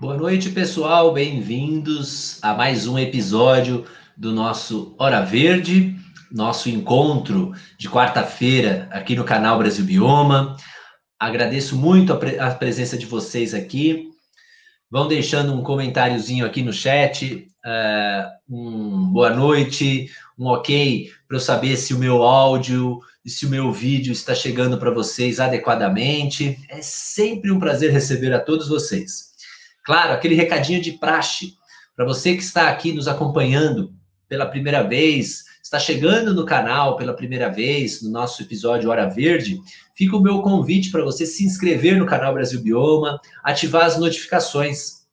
Boa noite, pessoal. Bem-vindos a mais um episódio do nosso Hora Verde, nosso encontro de quarta-feira aqui no canal Brasil Bioma. Agradeço muito a, pre a, presença de vocês aqui. Vão deixando um comentáriozinho aqui no chat, uh, um boa noite, um ok, para eu saber se o meu áudio e se o meu vídeo está chegando para vocês adequadamente. É sempre um prazer receber a todos vocês. Claro, aquele recadinho de praxe para você que está aqui nos acompanhando pela primeira vez, está chegando no canal pela primeira vez, no nosso episódio Hora Verde, fica o meu convite para você se inscrever no canal Brasil Bioma, ativar as notificações.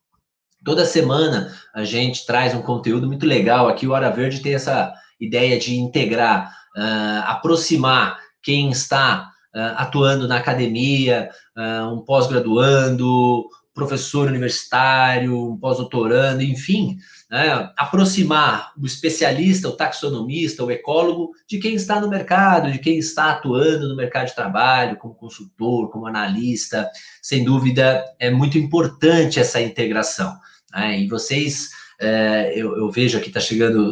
Toda semana a gente traz um conteúdo muito legal. Aqui o Hora Verde tem essa ideia de integrar, uh, aproximar quem está uh, atuando na academia, uh, um pós-graduando, professor universitário, um pós-doutorando, enfim, né, aproximar o especialista, o taxonomista, o ecólogo de quem está no mercado, de quem está atuando no mercado de trabalho, como consultor, como analista. Sem dúvida, é muito importante essa integração. Né, e vocês, é, eu, eu, vejo aqui, está chegando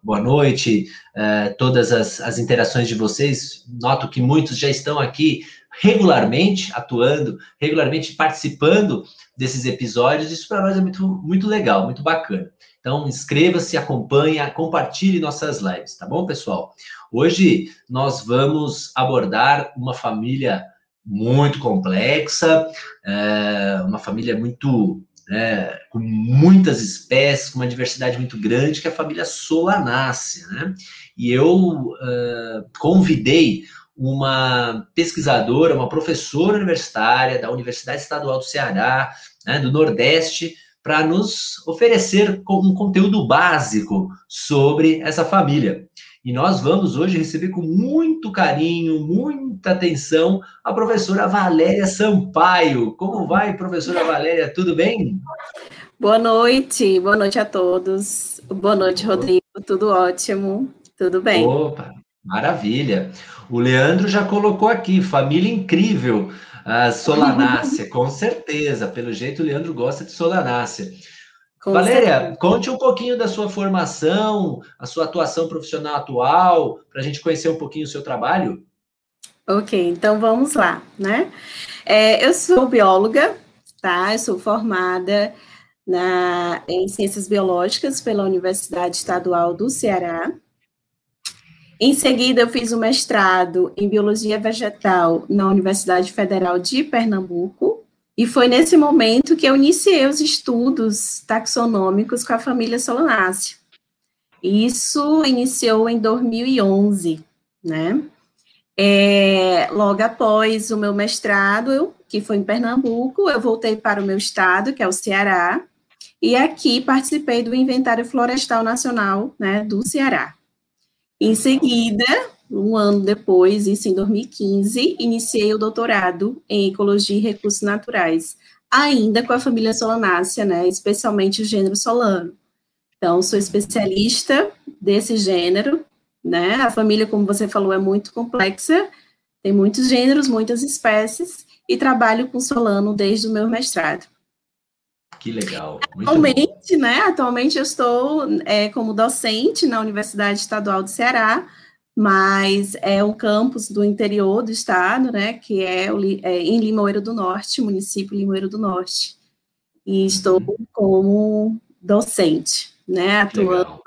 boa noite, é, todas as, as interações de vocês, noto que muitos já estão aqui regularmente atuando, regularmente participando desses episódios. Isso para nós é muito, muito legal, muito bacana. Então, inscreva-se, acompanhe, compartilhe nossas lives, tá bom, pessoal? Hoje nós vamos abordar uma família muito complexa, é, uma família muito né, com muitas espécies, com uma diversidade muito grande, que é a família Solanácea, né? E eu uh, convidei uma pesquisadora, uma professora universitária da Universidade Estadual do Ceará, né, do Nordeste, para nos oferecer um conteúdo básico sobre essa família. E nós vamos hoje receber com muito carinho, muita atenção, a professora Valéria Sampaio. Como vai, professora Valéria? Tudo bem? Boa noite, boa noite a todos. Boa noite, Rodrigo. Tudo ótimo, tudo bem. Opa, maravilha. O Leandro já colocou aqui, família incrível, a Solanácea, com certeza. Pelo jeito, o Leandro gosta de Solanácea. Com Valéria, certeza. conte um pouquinho da sua formação, a sua atuação profissional atual, para a gente conhecer um pouquinho o seu trabalho. Ok, então vamos lá, né? É, eu sou bióloga, tá? Eu sou formada na, em Ciências Biológicas pela Universidade Estadual do Ceará, em seguida, eu fiz o um mestrado em Biologia Vegetal na Universidade Federal de Pernambuco, e foi nesse momento que eu iniciei os estudos taxonômicos com a família Solanácea. Isso iniciou em 2011, né? É, logo após o meu mestrado, que foi em Pernambuco, eu voltei para o meu estado, que é o Ceará, e aqui participei do Inventário Florestal Nacional né, do Ceará. Em seguida, um ano depois, isso em 2015, iniciei o doutorado em Ecologia e Recursos Naturais, ainda com a família Solanácea, né, especialmente o gênero solano. Então, sou especialista desse gênero, né, a família, como você falou, é muito complexa, tem muitos gêneros, muitas espécies, e trabalho com solano desde o meu mestrado. Que legal. Muito atualmente, bom. né? Atualmente eu estou é, como docente na Universidade Estadual do Ceará, mas é um campus do interior do estado, né? Que é, o, é em Limoeiro do Norte, município Limoeiro do Norte. E estou uhum. como docente, né? Atuando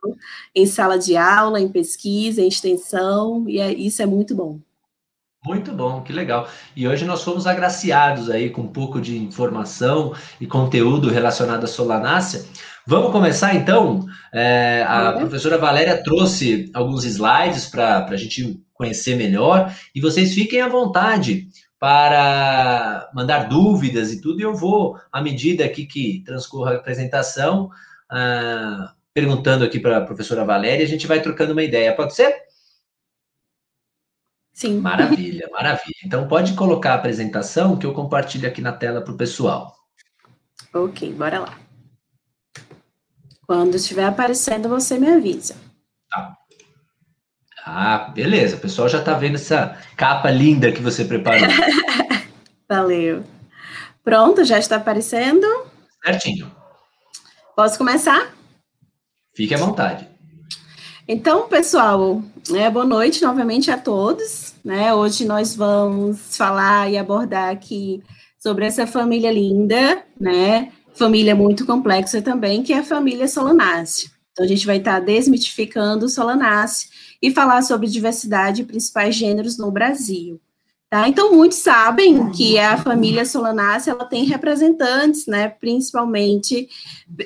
em sala de aula, em pesquisa, em extensão, e é, isso é muito bom. Muito bom, que legal. E hoje nós fomos agraciados aí com um pouco de informação e conteúdo relacionado à solanácea. Vamos começar então? É, a uhum. professora Valéria trouxe alguns slides para a gente conhecer melhor e vocês fiquem à vontade para mandar dúvidas e tudo. E eu vou, à medida aqui que transcorra a apresentação, uh, perguntando aqui para a professora Valéria, a gente vai trocando uma ideia. Pode ser? Sim. Maravilha, maravilha. Então pode colocar a apresentação que eu compartilho aqui na tela para o pessoal. Ok, bora lá. Quando estiver aparecendo, você me avisa. Tá. Ah, beleza. O pessoal já está vendo essa capa linda que você preparou. Valeu. Pronto, já está aparecendo? Certinho. Posso começar? Fique à vontade. Então, pessoal, né, boa noite novamente a todos. Né? Hoje nós vamos falar e abordar aqui sobre essa família linda, né? Família muito complexa também, que é a família Solanácea. Então, a gente vai estar desmitificando o Solanácea e falar sobre diversidade e principais gêneros no Brasil. Tá? Então, muitos sabem que a família Solanácea ela tem representantes, né, principalmente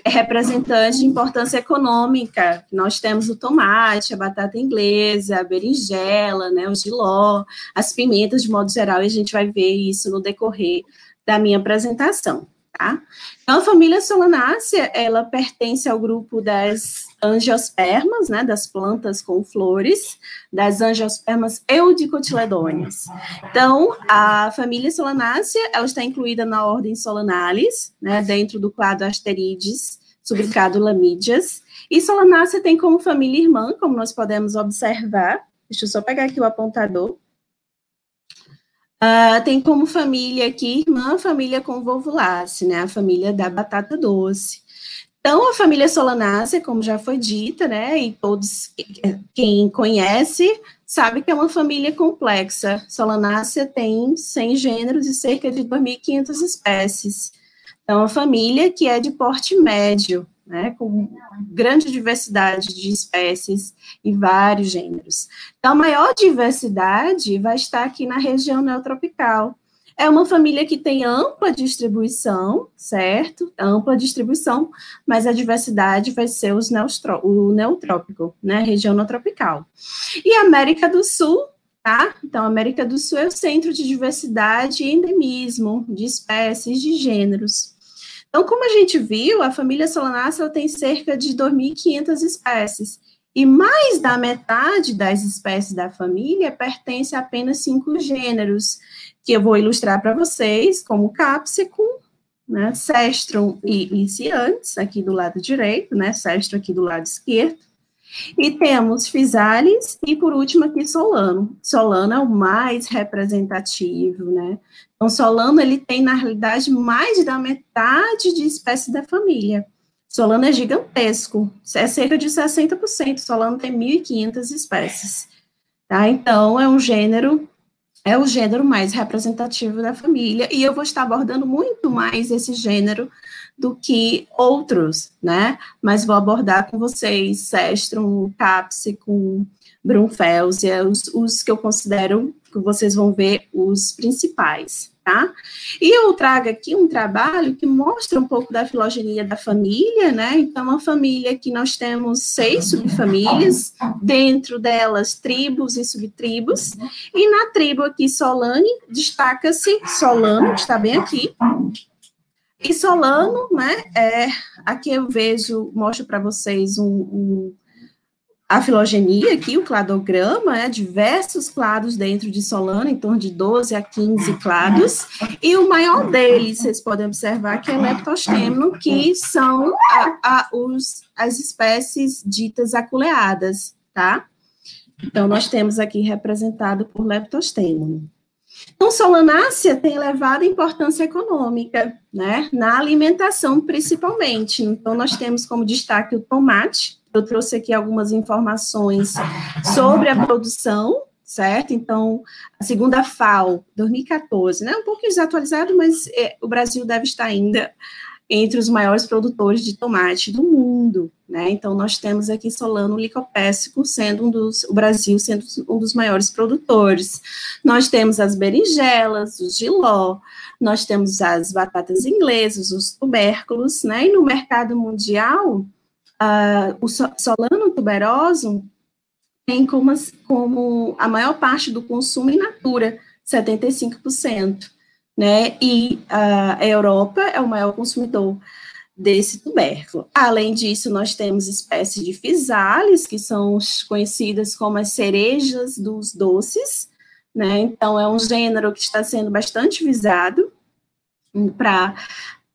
representantes de importância econômica. Nós temos o tomate, a batata inglesa, a berinjela, né, o giló, as pimentas de modo geral, e a gente vai ver isso no decorrer da minha apresentação. Tá? Então, a família Solanácea, ela pertence ao grupo das angiospermas, né, das plantas com flores, das angiospermas eudicotiledôneas. Então, a família Solanácea, ela está incluída na ordem Solanalis, né, dentro do quadro Asterides, subcado Lamídeas, e Solanácea tem como família irmã, como nós podemos observar, deixa eu só pegar aqui o apontador, Uh, tem como família aqui, irmã, família convolvulace, né, a família da batata doce. Então, a família Solanácea, como já foi dita, né, e todos, quem conhece, sabe que é uma família complexa. Solanácea tem 100 gêneros e cerca de 2.500 espécies. Então, é uma família que é de porte médio, né, com grande diversidade de espécies e vários gêneros. Então, a maior diversidade vai estar aqui na região neotropical. É uma família que tem ampla distribuição, certo? Ampla distribuição, mas a diversidade vai ser os o neotrópico, né? Região neotropical. E América do Sul, tá? Então, América do Sul é o centro de diversidade e endemismo de espécies, de gêneros. Então, como a gente viu, a família Solanácea tem cerca de 2.500 espécies, e mais da metade das espécies da família pertence a apenas cinco gêneros, que eu vou ilustrar para vocês, como Capsicum, né, Cestrum e Liciantes, aqui do lado direito, né, Cestrum aqui do lado esquerdo, e temos Physalis e, por último, aqui Solano. Solano é o mais representativo, né? Então, Solano, ele tem, na realidade, mais da metade de espécies da família. Solano é gigantesco, é cerca de 60%. Solano tem 1.500 espécies, tá? Então, é um gênero, é o gênero mais representativo da família, e eu vou estar abordando muito mais esse gênero do que outros, né? Mas vou abordar com vocês Cestrum, Capsicum, Brunfelsia, os, os que eu considero que vocês vão ver os principais, tá? E eu trago aqui um trabalho que mostra um pouco da filogenia da família, né? Então, uma família que nós temos seis subfamílias, dentro delas tribos e subtribos, e na tribo aqui Solane, destaca-se Solano, está bem aqui, e Solano, né, é, aqui eu vejo, mostro para vocês um, um, a filogenia aqui, o cladograma, é, diversos clados dentro de Solano, em torno de 12 a 15 clados, e o maior deles, vocês podem observar, que é Leptostemo, que são a, a, os, as espécies ditas aculeadas, tá? Então, nós temos aqui representado por Leptostemo. Então, solanácea tem elevada importância econômica, né, na alimentação principalmente. Então, nós temos como destaque o tomate. Eu trouxe aqui algumas informações sobre a produção, certo? Então, a segunda FAO, 2014, né, um pouco desatualizado, mas é, o Brasil deve estar ainda entre os maiores produtores de tomate do mundo, né? Então, nós temos aqui Solano licopécico sendo um dos, o Brasil sendo um dos maiores produtores. Nós temos as berinjelas, o giló, nós temos as batatas inglesas, os tubérculos, né? E no mercado mundial, uh, o Solano tuberoso tem como, como a maior parte do consumo in natura, 75% né? E a Europa é o maior consumidor desse tubérculo. Além disso, nós temos espécies de fisales, que são conhecidas como as cerejas dos doces, né? Então, é um gênero que está sendo bastante visado para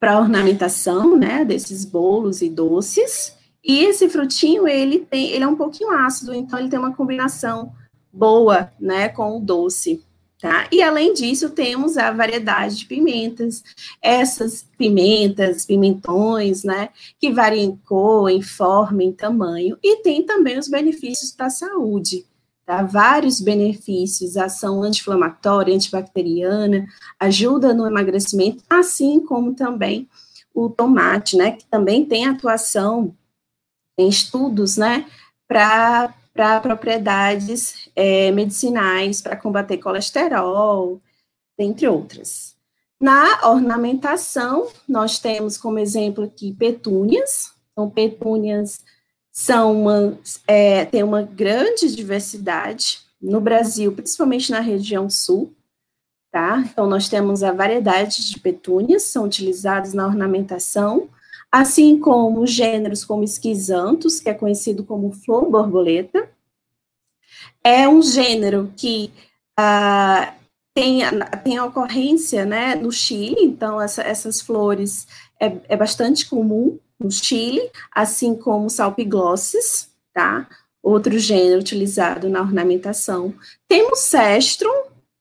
para ornamentação, né, desses bolos e doces. E esse frutinho, ele tem, ele é um pouquinho ácido, então ele tem uma combinação boa, né, com o doce. Tá? E além disso, temos a variedade de pimentas, essas pimentas, pimentões, né, que variam em cor, em forma, em tamanho, e tem também os benefícios para a saúde, tá? Vários benefícios, ação anti-inflamatória, antibacteriana, ajuda no emagrecimento, assim como também o tomate, né, que também tem atuação em estudos, né, para propriedades é, medicinais, para combater colesterol, entre outras. Na ornamentação, nós temos como exemplo aqui petúnias. Então, petúnias são uma, é, tem uma grande diversidade no Brasil, principalmente na região sul, tá? Então, nós temos a variedade de petúnias, são utilizadas na ornamentação, assim como gêneros como esquisantos, que é conhecido como flor borboleta. É um gênero que ah, tem, tem ocorrência né, no Chile, então essa, essas flores é, é, bastante comum no Chile, assim como salpiglosses, tá? Outro gênero utilizado na ornamentação. Temos cestro,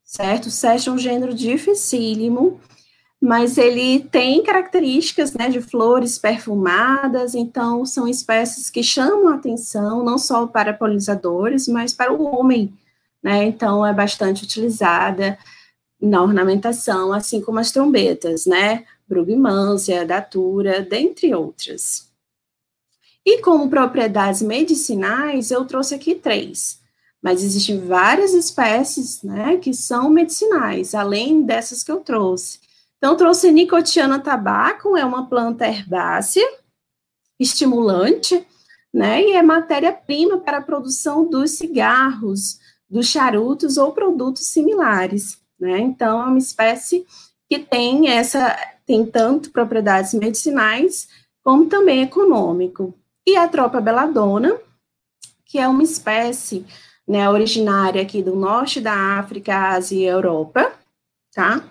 certo? Cestro é um gênero dificílimo, mas ele tem características né, de flores perfumadas, então são espécies que chamam a atenção não só para polinizadores, mas para o homem, né? Então é bastante utilizada na ornamentação, assim como as trombetas, né? Brugmansia, datura, dentre outras. E como propriedades medicinais, eu trouxe aqui três. Mas existem várias espécies, né, que são medicinais, além dessas que eu trouxe. Então, trouxe nicotiana tabaco, é uma planta herbácea, estimulante, né, e é matéria-prima para a produção dos cigarros, dos charutos ou produtos similares, né, então é uma espécie que tem essa, tem tanto propriedades medicinais, como também econômico. E a tropa beladona, que é uma espécie, né, originária aqui do norte da África, Ásia e Europa, tá,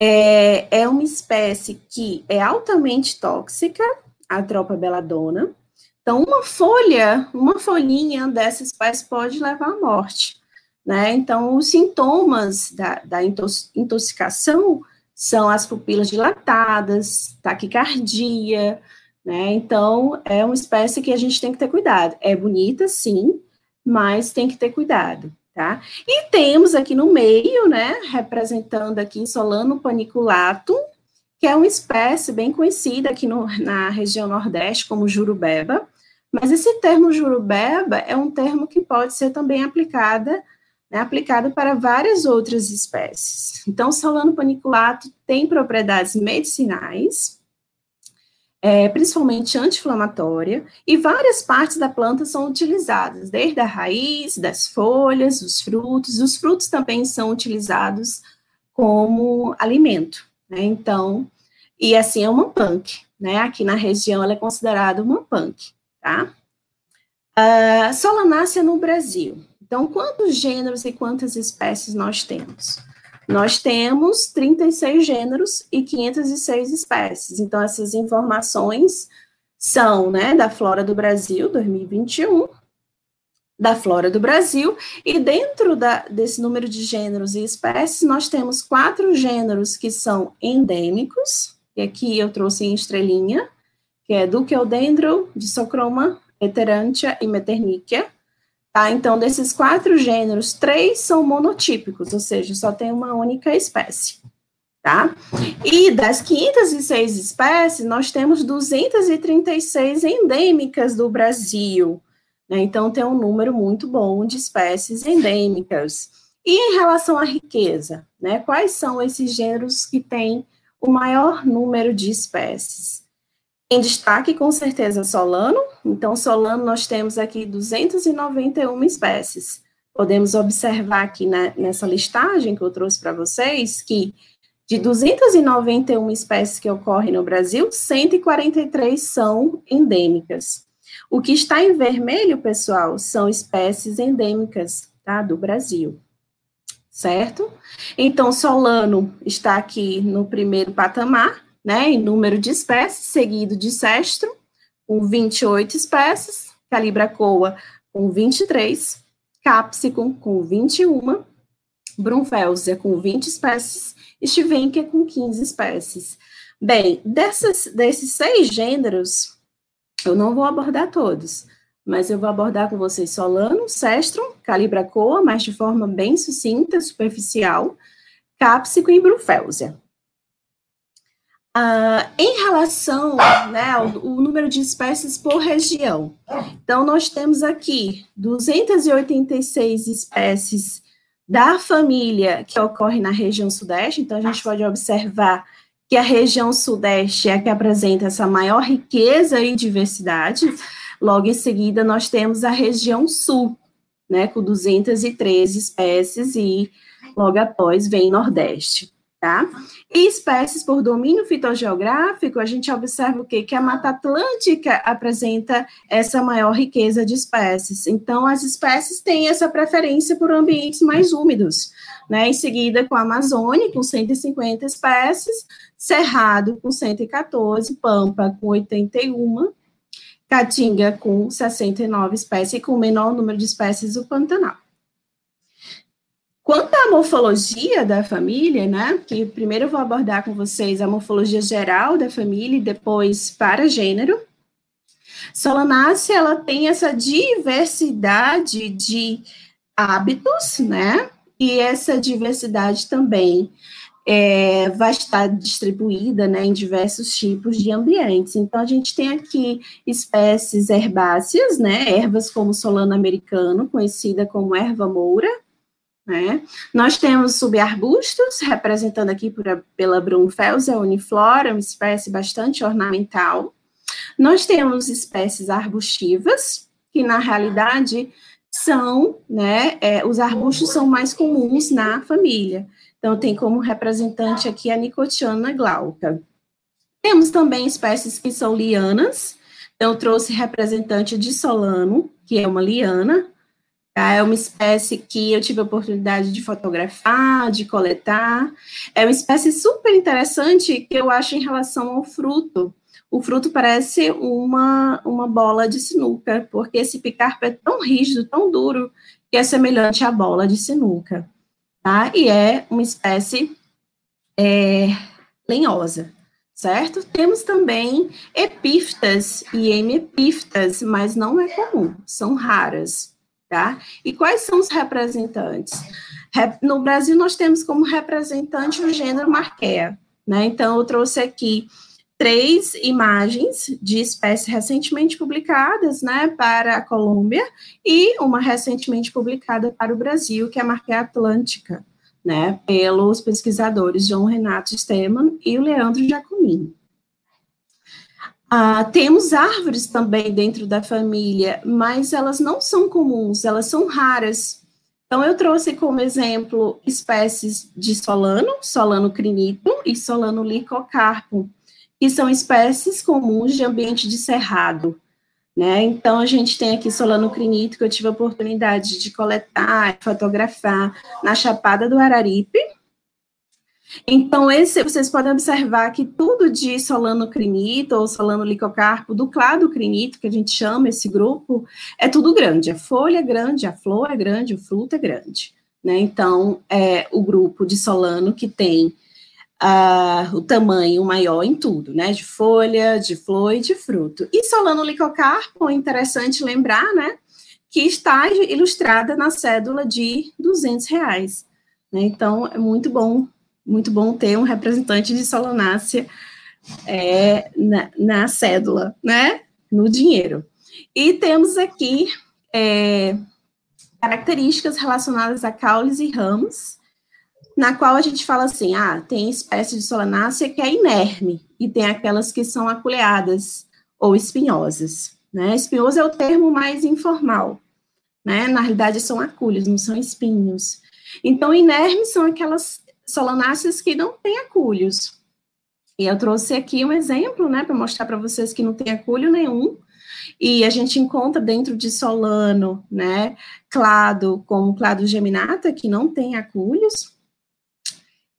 é, é uma espécie que é altamente tóxica, a tropa beladona. Então, uma folha, uma folhinha dessa espécie pode levar à morte. Né? Então, os sintomas da, da intoxicação são as pupilas dilatadas, taquicardia, né? Então, é uma espécie que a gente tem que ter cuidado. É bonita, sim, mas tem que ter cuidado tá? E temos aqui no meio, né, representando aqui Solano paniculatum, que é uma espécie bem conhecida aqui no, na região nordeste como jurubeba, mas esse termo jurubeba é um termo que pode ser também aplicada, né, aplicado para várias outras espécies. Então, Solano paniculatum tem propriedades medicinais, é, principalmente anti-inflamatória, e várias partes da planta são utilizadas, desde a raiz, das folhas, os frutos. Os frutos também são utilizados como alimento, né? Então, e assim é uma punk, né? Aqui na região ela é considerada uma punk, tá? Uh, Solanácea no Brasil. Então, quantos gêneros e quantas espécies nós temos? Nós temos 36 gêneros e 506 espécies. Então, essas informações são né, da Flora do Brasil 2021, da Flora do Brasil, e dentro da, desse número de gêneros e espécies, nós temos quatro gêneros que são endêmicos, e aqui eu trouxe em estrelinha, que é Ducheldendro, Dissochroma, Heterantia e Meternicia. Tá? Então, desses quatro gêneros, três são monotípicos, ou seja, só tem uma única espécie. Tá? E das 506 espécies, nós temos 236 endêmicas do Brasil. Né? Então, tem um número muito bom de espécies endêmicas. E em relação à riqueza, né? quais são esses gêneros que têm o maior número de espécies? Em destaque, com certeza, Solano. Então, Solano, nós temos aqui 291 espécies. Podemos observar aqui na, nessa listagem que eu trouxe para vocês que de 291 espécies que ocorrem no Brasil, 143 são endêmicas. O que está em vermelho, pessoal, são espécies endêmicas tá, do Brasil. Certo? Então, Solano está aqui no primeiro patamar, né, em número de espécies, seguido de cestro, com 28 espécies, calibracoa com 23, capsicum com 21, Brunfelsia com 20 espécies e Stivenkia com 15 espécies. Bem, dessas, desses seis gêneros, eu não vou abordar todos, mas eu vou abordar com vocês Solano, Cestrum, Calibracoa, mas de forma bem sucinta, superficial, Cápsico e Brunfelsia. Uh, em relação né, ao, número de espécies por região, então nós temos aqui 286 espécies da família que ocorre na região sudeste, então a gente pode observar que a região sudeste é a que apresenta essa maior riqueza e diversidade. Logo em seguida, nós temos a região sul, né, com 213 espécies, e logo após vem Nordeste tá? E espécies por domínio fitogeográfico, a gente observa o quê? Que a Mata Atlântica apresenta essa maior riqueza de espécies. Então, as espécies têm essa preferência por ambientes mais úmidos, né? Em seguida, com a Amazônia, com 150 espécies, Cerrado, com 114, Pampa, com 81, Caatinga, com 69 espécies, e com o menor número de espécies, o Pantanal. Quanto à morfologia da família, né, que primeiro eu vou abordar com vocês a morfologia geral da família e depois para gênero. Solanácea, ela tem essa diversidade de hábitos, né, e essa diversidade também é, vai estar distribuída né, em diversos tipos de ambientes. Então, a gente tem aqui espécies herbáceas, né, ervas como solano americano, conhecida como erva moura, né? Nós temos subarbustos, representando aqui por, pela Brunfelsia uniflora, uma espécie bastante ornamental. Nós temos espécies arbustivas, que na realidade são, né, é, os arbustos são mais comuns na família. Então, tem como representante aqui a Nicotiana glauca. Temos também espécies que são lianas, então, trouxe representante de Solano, que é uma liana, Tá? É uma espécie que eu tive a oportunidade de fotografar, de coletar. É uma espécie super interessante que eu acho em relação ao fruto. O fruto parece uma, uma bola de sinuca, porque esse picarpo é tão rígido, tão duro, que é semelhante à bola de sinuca. Tá? E é uma espécie é, lenhosa certo? Temos também epífitas e hemiepífitas, mas não é comum, são raras tá? E quais são os representantes? No Brasil, nós temos como representante o gênero Marquea, né? Então, eu trouxe aqui três imagens de espécies recentemente publicadas, né, para a Colômbia, e uma recentemente publicada para o Brasil, que é a Marquea Atlântica, né, pelos pesquisadores João Renato Stemann e o Leandro Giacomini. Ah, temos árvores também dentro da família, mas elas não são comuns, elas são raras. Então, eu trouxe como exemplo espécies de solano, solano crinito e solano licocarpo, que são espécies comuns de ambiente de cerrado. Né? Então, a gente tem aqui solano crinito, que eu tive a oportunidade de coletar, fotografar na Chapada do Araripe, então, esse, vocês podem observar que tudo de solano crinito ou solano licocarpo, do clado crinito, que a gente chama esse grupo, é tudo grande. A folha é grande, a flor é grande, o fruto é grande. Né? Então, é o grupo de solano que tem uh, o tamanho maior em tudo, né? De folha, de flor e de fruto. E solano licocarpo, é interessante lembrar, né? Que está ilustrada na cédula de 200 reais. Né? Então, é muito bom muito bom ter um representante de Solonácea é, na, na, cédula, né? No dinheiro. E temos aqui é, características relacionadas a caules e ramos, na qual a gente fala assim, ah, tem espécie de solanácea que é inerme, e tem aquelas que são aculeadas ou espinhosas, né? Espinhoso é o termo mais informal, né? Na realidade são acúlios, não são espinhos. Então, inermes são aquelas solanáceas que não têm acúlios. E eu trouxe aqui um exemplo, né, para mostrar para vocês que não tem acúlio nenhum. E a gente encontra dentro de solano, né, clado, como clado geminata, que não tem acúlios.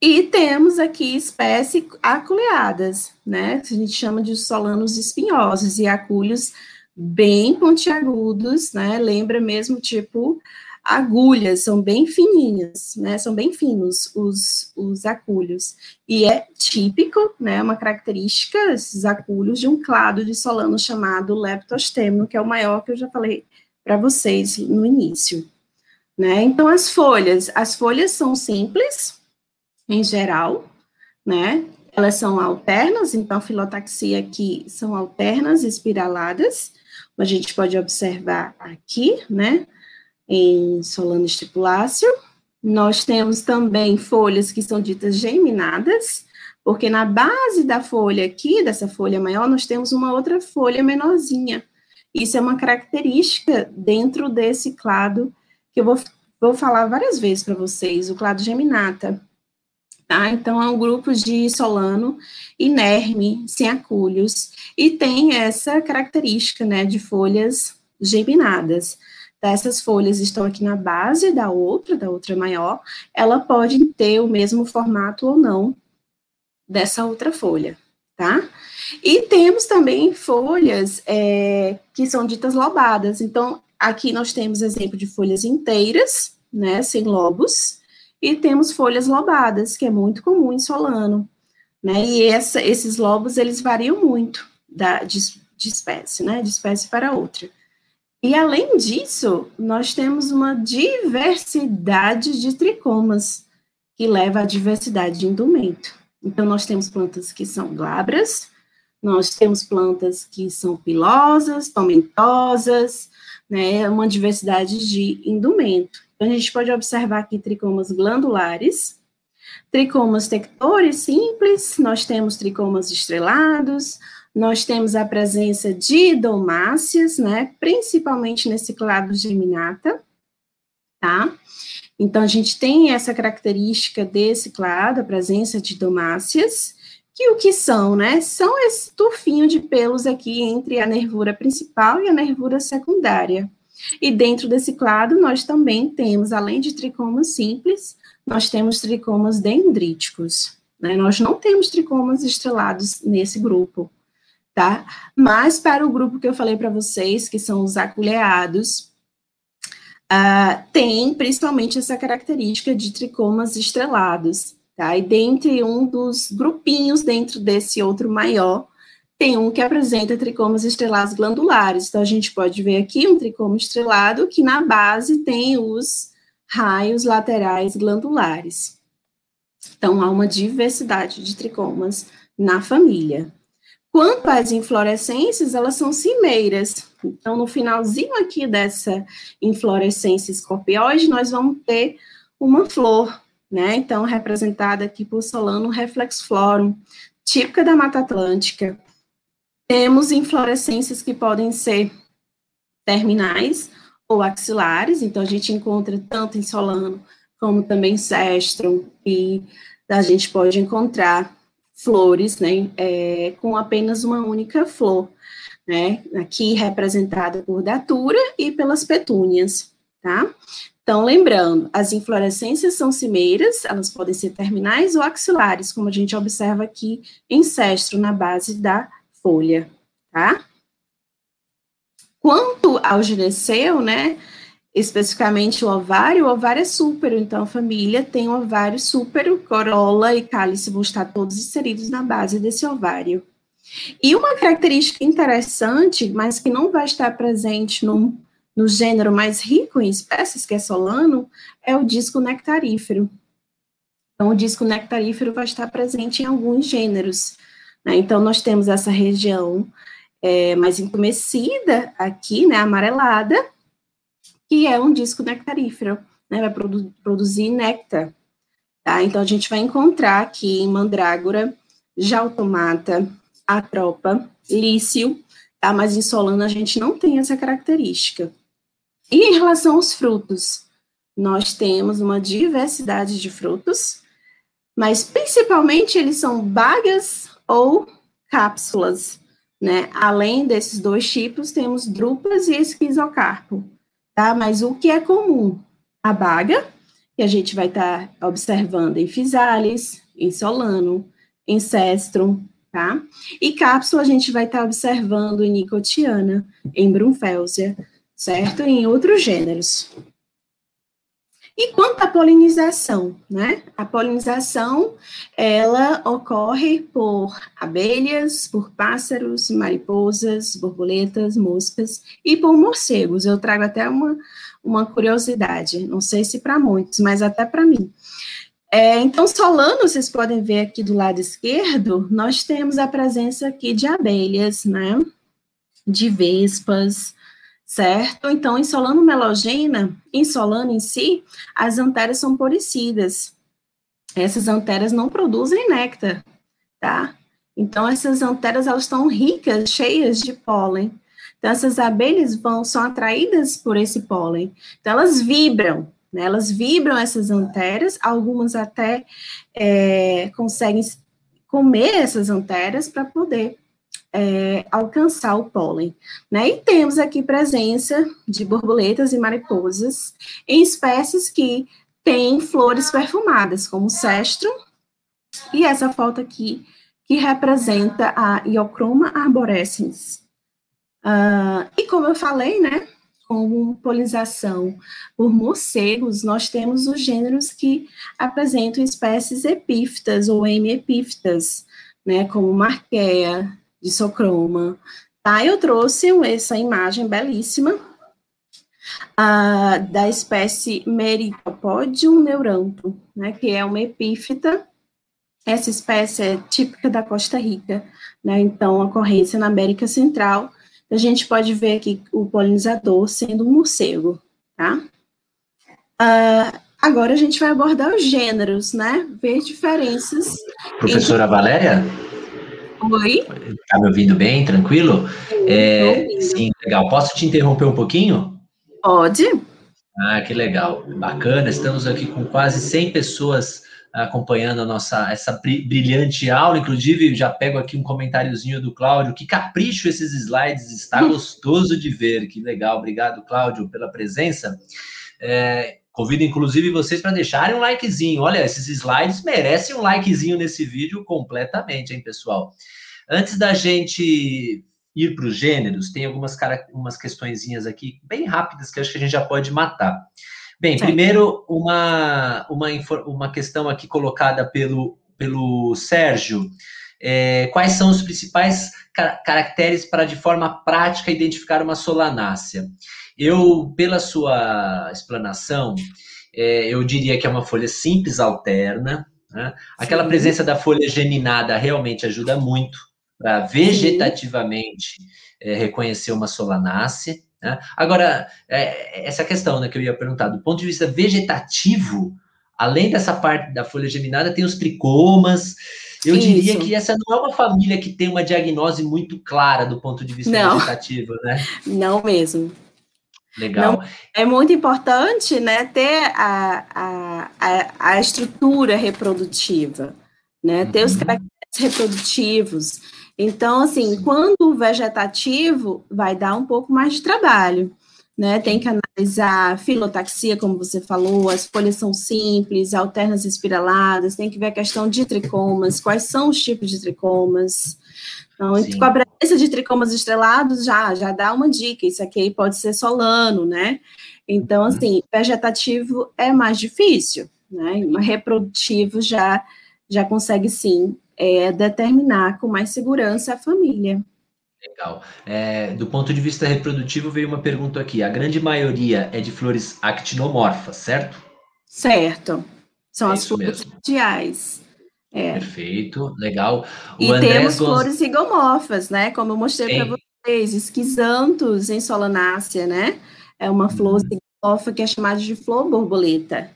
E temos aqui espécies aculeadas, né, que a gente chama de solanos espinhosos e acúlios bem pontiagudos, né, lembra mesmo tipo agulhas, são bem fininhas, né? São bem finos os, os acúlios. E é típico, né? Uma característica, esses acúlios, de um clado de solano chamado leptostemno, que é o maior que eu já falei para vocês no início. Né? Então, as folhas, as folhas são simples, em geral, né? Elas são alternas, então, filotaxia aqui são alternas, espiraladas, a gente pode observar aqui, né? Em Solano estipuláceo. Nós temos também folhas que são ditas geminadas, porque na base da folha aqui, dessa folha maior, nós temos uma outra folha menorzinha. Isso é uma característica dentro desse clado que eu vou, vou falar várias vezes para vocês, o clado geminata. Tá? Então, é um grupo de solano inerme, sem acúlios, e tem essa característica, né, de folhas geminadas. Tá? Essas folhas estão aqui na base da outra, da outra maior, ela pode ter o mesmo formato ou não dessa outra folha, tá? E temos também folhas é, que são ditas lobadas. Então, aqui nós temos exemplo de folhas inteiras, né, sem lobos, e temos folhas lobadas, que é muito comum em solano, né, e essa, esses lobos, eles variam muito da, de, de espécie, né, de espécie para outra. E, além disso, nós temos uma diversidade de tricomas, que leva à diversidade de indumento. Então, nós temos plantas que são glabras, nós temos plantas que são pilosas, tomentosas, né, uma diversidade de indumento. Então, a gente pode observar aqui tricomas glandulares, tricomas tectores simples, nós temos tricomas estrelados, nós temos a presença de domáceas, né, principalmente nesse clado geminata, tá? Então, a gente tem essa característica desse clado, a presença de domáceas, que o que são, né? São esse tufinho de pelos aqui entre a nervura principal e a nervura secundária. E dentro desse clado, nós também temos, além de tricomas simples, nós temos tricomas dendríticos. Né? Nós não temos tricomas estrelados nesse grupo, tá? Mas para o grupo que eu falei para vocês, que são os aculeados, uh, tem principalmente essa característica de tricomas estrelados. Tá? E dentre um dos grupinhos dentro desse outro maior, tem um que apresenta tricomas estrelados glandulares. Então, a gente pode ver aqui um tricoma estrelado que na base tem os raios laterais glandulares. Então, há uma diversidade de tricomas na família. Quanto às inflorescências, elas são cimeiras. Então, no finalzinho aqui dessa inflorescência escorpióide, nós vamos ter uma flor né? Então, representada aqui por Solano reflexflorum, típica da Mata Atlântica. Temos inflorescências que podem ser terminais ou axilares, então a gente encontra tanto em Solano como também Cestrum, e a gente pode encontrar flores, né, é, com apenas uma única flor, né, aqui representada por datura e pelas petúnias, tá? Então, lembrando, as inflorescências são cimeiras, elas podem ser terminais ou axilares, como a gente observa aqui em cestro, na base da folha, tá? Quanto ao gineceu, né, especificamente o ovário, o ovário é súpero, então a família tem o ovário súpero, corola e cálice vão estar todos inseridos na base desse ovário. E uma característica interessante, mas que não vai estar presente num no gênero mais rico em espécies, que é solano, é o disco nectarífero. Então, o disco nectarífero vai estar presente em alguns gêneros. Né? Então, nós temos essa região é, mais entumecida aqui, né, amarelada, que é um disco nectarífero, né, vai produ produzir néctar. Tá? Então, a gente vai encontrar aqui em mandrágora, jautomata, atropa, lício, tá? mas em solano a gente não tem essa característica. E em relação aos frutos, nós temos uma diversidade de frutos, mas principalmente eles são bagas ou cápsulas, né? Além desses dois tipos, temos drupas e esquizocarpo, tá? Mas o que é comum? A baga, que a gente vai estar tá observando em Physalis, em Solano, em Cestrum, tá? E cápsula a gente vai estar tá observando em Nicotiana, em Brunfelsia, certo? Em outros gêneros. E quanto à polinização, né? A polinização, ela ocorre por abelhas, por pássaros, mariposas, borboletas, moscas e por morcegos. Eu trago até uma, uma curiosidade, não sei se para muitos, mas até para mim. É, então, Solano, vocês podem ver aqui do lado esquerdo, nós temos a presença aqui de abelhas, né? De vespas, certo? Então, em Solano melogena, em Solano em si, as anteras são poricidas. Essas anteras não produzem néctar, tá? Então, essas anteras, elas estão ricas, cheias de pólen. Então, essas abelhas vão, são atraídas por esse pólen. Então, elas vibram, né? Elas vibram essas anteras, algumas até é, conseguem comer essas anteras para poder é, alcançar o pólen. Né? E temos aqui presença de borboletas e mariposas em espécies que têm flores perfumadas, como o cestro, e essa foto aqui, que representa a Iochroma arborescens. Uh, e como eu falei, né, como polinização por morcegos, nós temos os gêneros que apresentam espécies epífitas ou hemiepífitas, né, como Marqueia, de Socroma. Tá? Eu trouxe essa imagem belíssima uh, da espécie Meritopodium neuranto, né, que é uma epífita. Essa espécie é típica da Costa Rica, né, então ocorrência na América Central. A gente pode ver aqui o polinizador sendo um morcego, tá? Uh, agora a gente vai abordar os gêneros, né? Ver diferenças. Professora entre... Valéria? Oi. Está me ouvindo bem, tranquilo? É, sim, legal. Posso te interromper um pouquinho? Pode. Ah, que legal, bacana. Estamos aqui com quase 100 pessoas acompanhando a nossa essa brilhante aula. Inclusive, já pego aqui um comentáriozinho do Cláudio. Que capricho esses slides, está gostoso de ver. Que legal, obrigado, Cláudio, pela presença. É, Convido, inclusive, vocês para deixarem um likezinho. Olha, esses slides merecem um likezinho nesse vídeo completamente, hein, pessoal? Antes da gente ir para os gêneros, tem algumas umas questõezinhas aqui bem rápidas que acho que a gente já pode matar. Bem, primeiro, uma, uma, uma questão aqui colocada pelo, pelo Sérgio. É, quais são os principais caracteres para, de forma prática, identificar uma solanácea? Eu, pela sua explanação, é, eu diria que é uma folha simples alterna. Né? Aquela Sim. presença da folha geminada realmente ajuda muito para vegetativamente é, reconhecer uma solanácea. Né? Agora, é, essa questão né, que eu ia perguntar, do ponto de vista vegetativo, além dessa parte da folha geminada, tem os tricomas. Eu Isso. diria que essa não é uma família que tem uma diagnose muito clara do ponto de vista não. vegetativo, né? Não mesmo. Legal. Não, é muito importante né, ter a, a, a, estrutura reprodutiva, né, ter os uhum. caracteres reprodutivos. Então, assim, Sim. quando o vegetativo vai dar um pouco mais de trabalho, né? Tem que analisar filotaxia, como você falou, as folhas são simples, alternas espiraladas, tem que ver a questão de tricomas, quais são os tipos de tricomas, então, Sim. com a presença de tricomas estrelados, já, já dá uma dica, isso aqui pode ser solano, né? Então, uhum. assim, vegetativo é mais difícil, né? Reprodutivo já, já consegue, sim, é, determinar com mais segurança a família. Legal. É, do ponto de vista reprodutivo, veio uma pergunta aqui. A grande maioria é de flores actinomorfas, certo? Certo. São é as flores radiais. É. Perfeito, legal. O e temos flores zigomorfas, né? Como eu mostrei para vocês, esquisantos em solanácea, né? É uma flor hum. zigomorfa que é chamada de flor borboleta.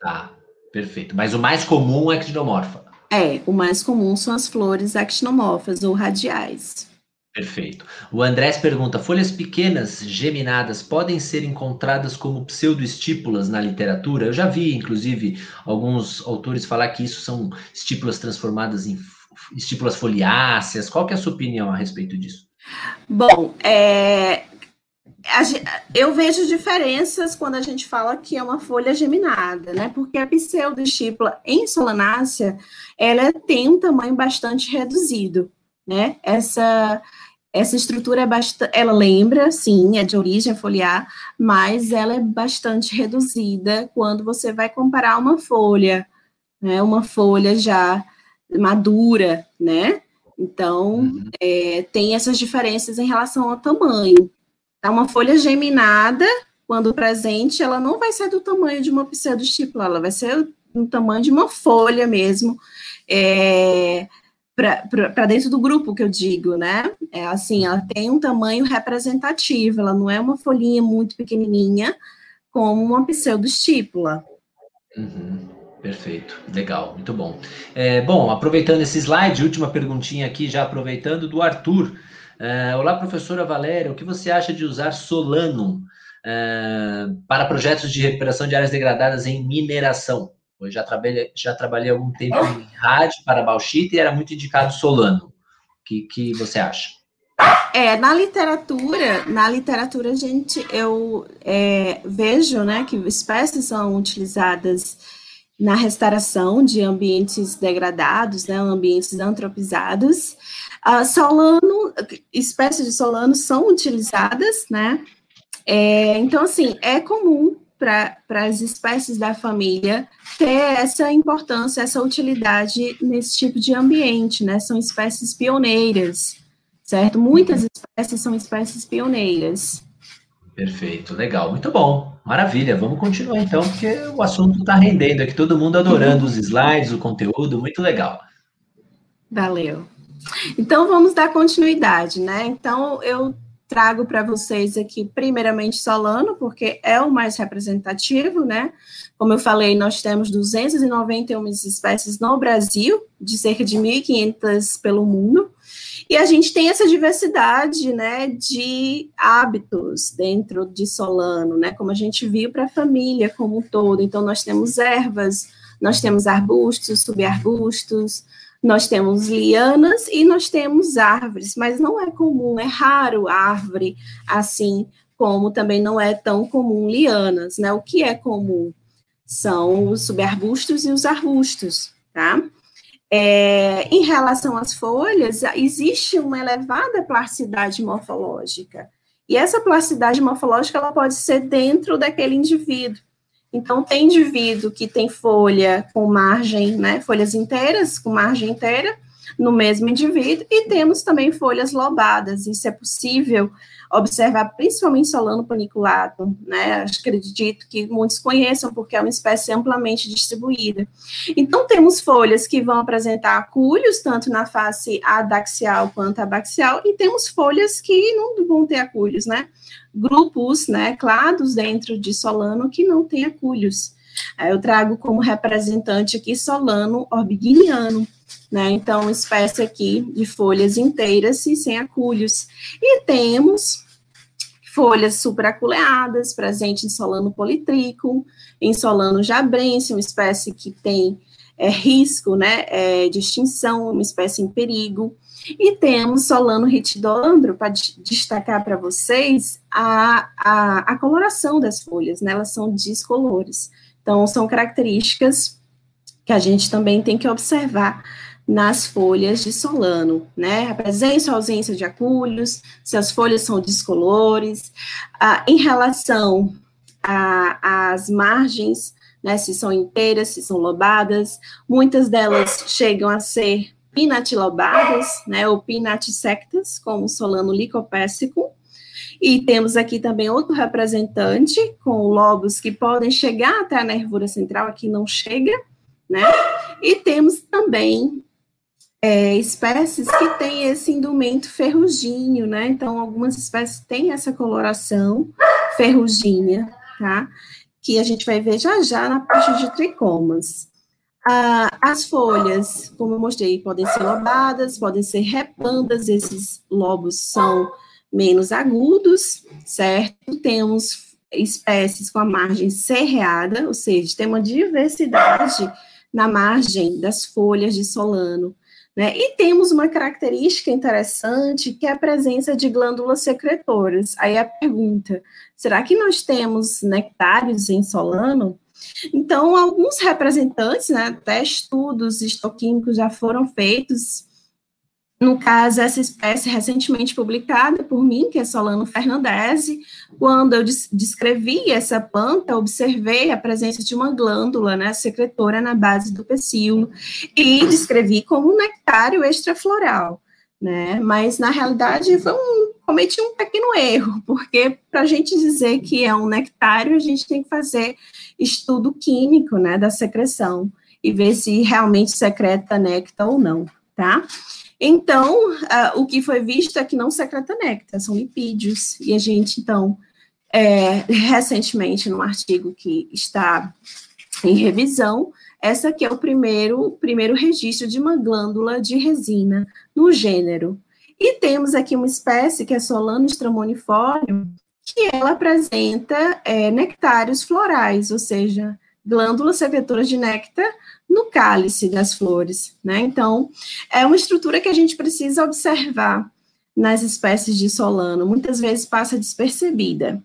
Tá, perfeito. Mas o mais comum é actinomorfa. É, o mais comum são as flores actinomorfas ou radiais. Perfeito. O Andrés pergunta: folhas pequenas, geminadas, podem ser encontradas como pseudoestípulas na literatura? Eu já vi, inclusive, alguns autores falar que isso são estípulas transformadas em estípulas foliáceas. Qual que é a sua opinião a respeito disso? Bom, é, eu vejo diferenças quando a gente fala que é uma folha geminada, né? Porque a pseudoestípula em solanácea, ela tem um tamanho bastante reduzido, né? Essa essa estrutura é bastante, ela lembra, sim, é de origem foliar, mas ela é bastante reduzida quando você vai comparar uma folha, né, uma folha já madura, né? Então, uhum. é, tem essas diferenças em relação ao tamanho. Tá, uma folha geminada, quando presente, ela não vai ser do tamanho de uma pseudostípula, ela vai ser do tamanho de uma folha mesmo, é, para dentro do grupo que eu digo, né? É assim, ela tem um tamanho representativo, ela não é uma folhinha muito pequenininha, como uma pseudostípula. Uhum, perfeito, legal, muito bom. É, bom, aproveitando esse slide, última perguntinha aqui, já aproveitando, do Arthur. É, Olá, professora Valéria, o que você acha de usar Solano é, para projetos de recuperação de áreas degradadas em mineração? Eu já trabalhei, já trabalhei algum tempo em rádio para bauxita e era muito indicado Solano. O que, que você acha? É, na literatura, na literatura, gente, eu é, vejo, né, que espécies são utilizadas na restauração de ambientes degradados, né, ambientes antropizados. Uh, solano, espécies de solano são utilizadas, né, é, então, assim, é comum para as espécies da família ter essa importância, essa utilidade nesse tipo de ambiente, né? São espécies pioneiras, certo? Muitas espécies são espécies pioneiras. Perfeito, legal, muito bom, maravilha. Vamos continuar então, porque o assunto está rendendo aqui, todo mundo adorando os slides, o conteúdo, muito legal. Valeu. Então vamos dar continuidade, né? Então eu trago para vocês aqui, primeiramente, Solano, porque é o mais representativo, né? Como eu falei, nós temos 291 espécies no Brasil, de cerca de 1.500 pelo mundo, e a gente tem essa diversidade, né, de hábitos dentro de Solano, né? Como a gente viu para a família como um todo. Então, nós temos ervas, nós temos arbustos, subarbustos, nós temos lianas e nós temos árvores, mas não é comum, é raro árvore assim, como também não é tão comum lianas, né? O que é comum são os subarbustos e os arbustos, tá? É, em relação às folhas, existe uma elevada plasticidade morfológica. E essa plasticidade morfológica ela pode ser dentro daquele indivíduo. Então, tem indivíduo que tem folha com margem, né, folhas inteiras, com margem inteira, no mesmo indivíduo, e temos também folhas lobadas. Isso é possível observar principalmente solano paniculado, né? Acredito que muitos conheçam, porque é uma espécie amplamente distribuída. Então, temos folhas que vão apresentar acúlios, tanto na face adaxial quanto abaxial, e temos folhas que não vão ter acúlios, né? Grupos, né, clados dentro de solano que não tem acúlios. Eu trago como representante aqui solano orbiginiano, né? Então, espécie aqui de folhas inteiras e sem acúlios. E temos folhas supraculeadas, presente em Solano politrico, em Solano jabrense, uma espécie que tem é, risco né, é, de extinção, uma espécie em perigo. E temos Solano retidoandro, para destacar para vocês a, a, a, coloração das folhas, né, elas são discolores. Então, são características que a gente também tem que observar nas folhas de solano, né? A presença ou ausência de acúlios, se as folhas são discolores, ah, em relação às margens, né? Se são inteiras, se são lobadas, muitas delas chegam a ser pinatilobadas, né? Ou pinatisectas, como o solano licopéssico. E temos aqui também outro representante com lobos que podem chegar até a nervura central, aqui não chega, né? E temos também é, espécies que têm esse indumento ferruginho, né? Então, algumas espécies têm essa coloração ferruginha, tá? Que a gente vai ver já já na parte de tricomas. Ah, as folhas, como eu mostrei, podem ser lobadas, podem ser repandas, esses lobos são menos agudos, certo? Temos espécies com a margem serreada, ou seja, tem uma diversidade na margem das folhas de solano, né? E temos uma característica interessante, que é a presença de glândulas secretoras. Aí a pergunta, será que nós temos nectários em solano? Então, alguns representantes, né, até estudos histoquímicos já foram feitos no caso, essa espécie recentemente publicada por mim, que é Solano Fernandese, quando eu descrevi essa planta, observei a presença de uma glândula, né, secretora na base do pecíolo, e descrevi como um nectário extrafloral, né, mas na realidade foi um, cometi um pequeno erro, porque para a gente dizer que é um nectário, a gente tem que fazer estudo químico, né, da secreção, e ver se realmente secreta néctar ou não, tá? Então, uh, o que foi visto é que não secreta néctar, são lipídios, e a gente, então, é, recentemente, num artigo que está em revisão, essa aqui é o primeiro, primeiro registro de uma glândula de resina no gênero. E temos aqui uma espécie que é Solano stramoniforme, que ela apresenta é, nectários florais, ou seja, glândulas secretoras de néctar no cálice das flores, né? Então, é uma estrutura que a gente precisa observar nas espécies de solano, muitas vezes passa despercebida.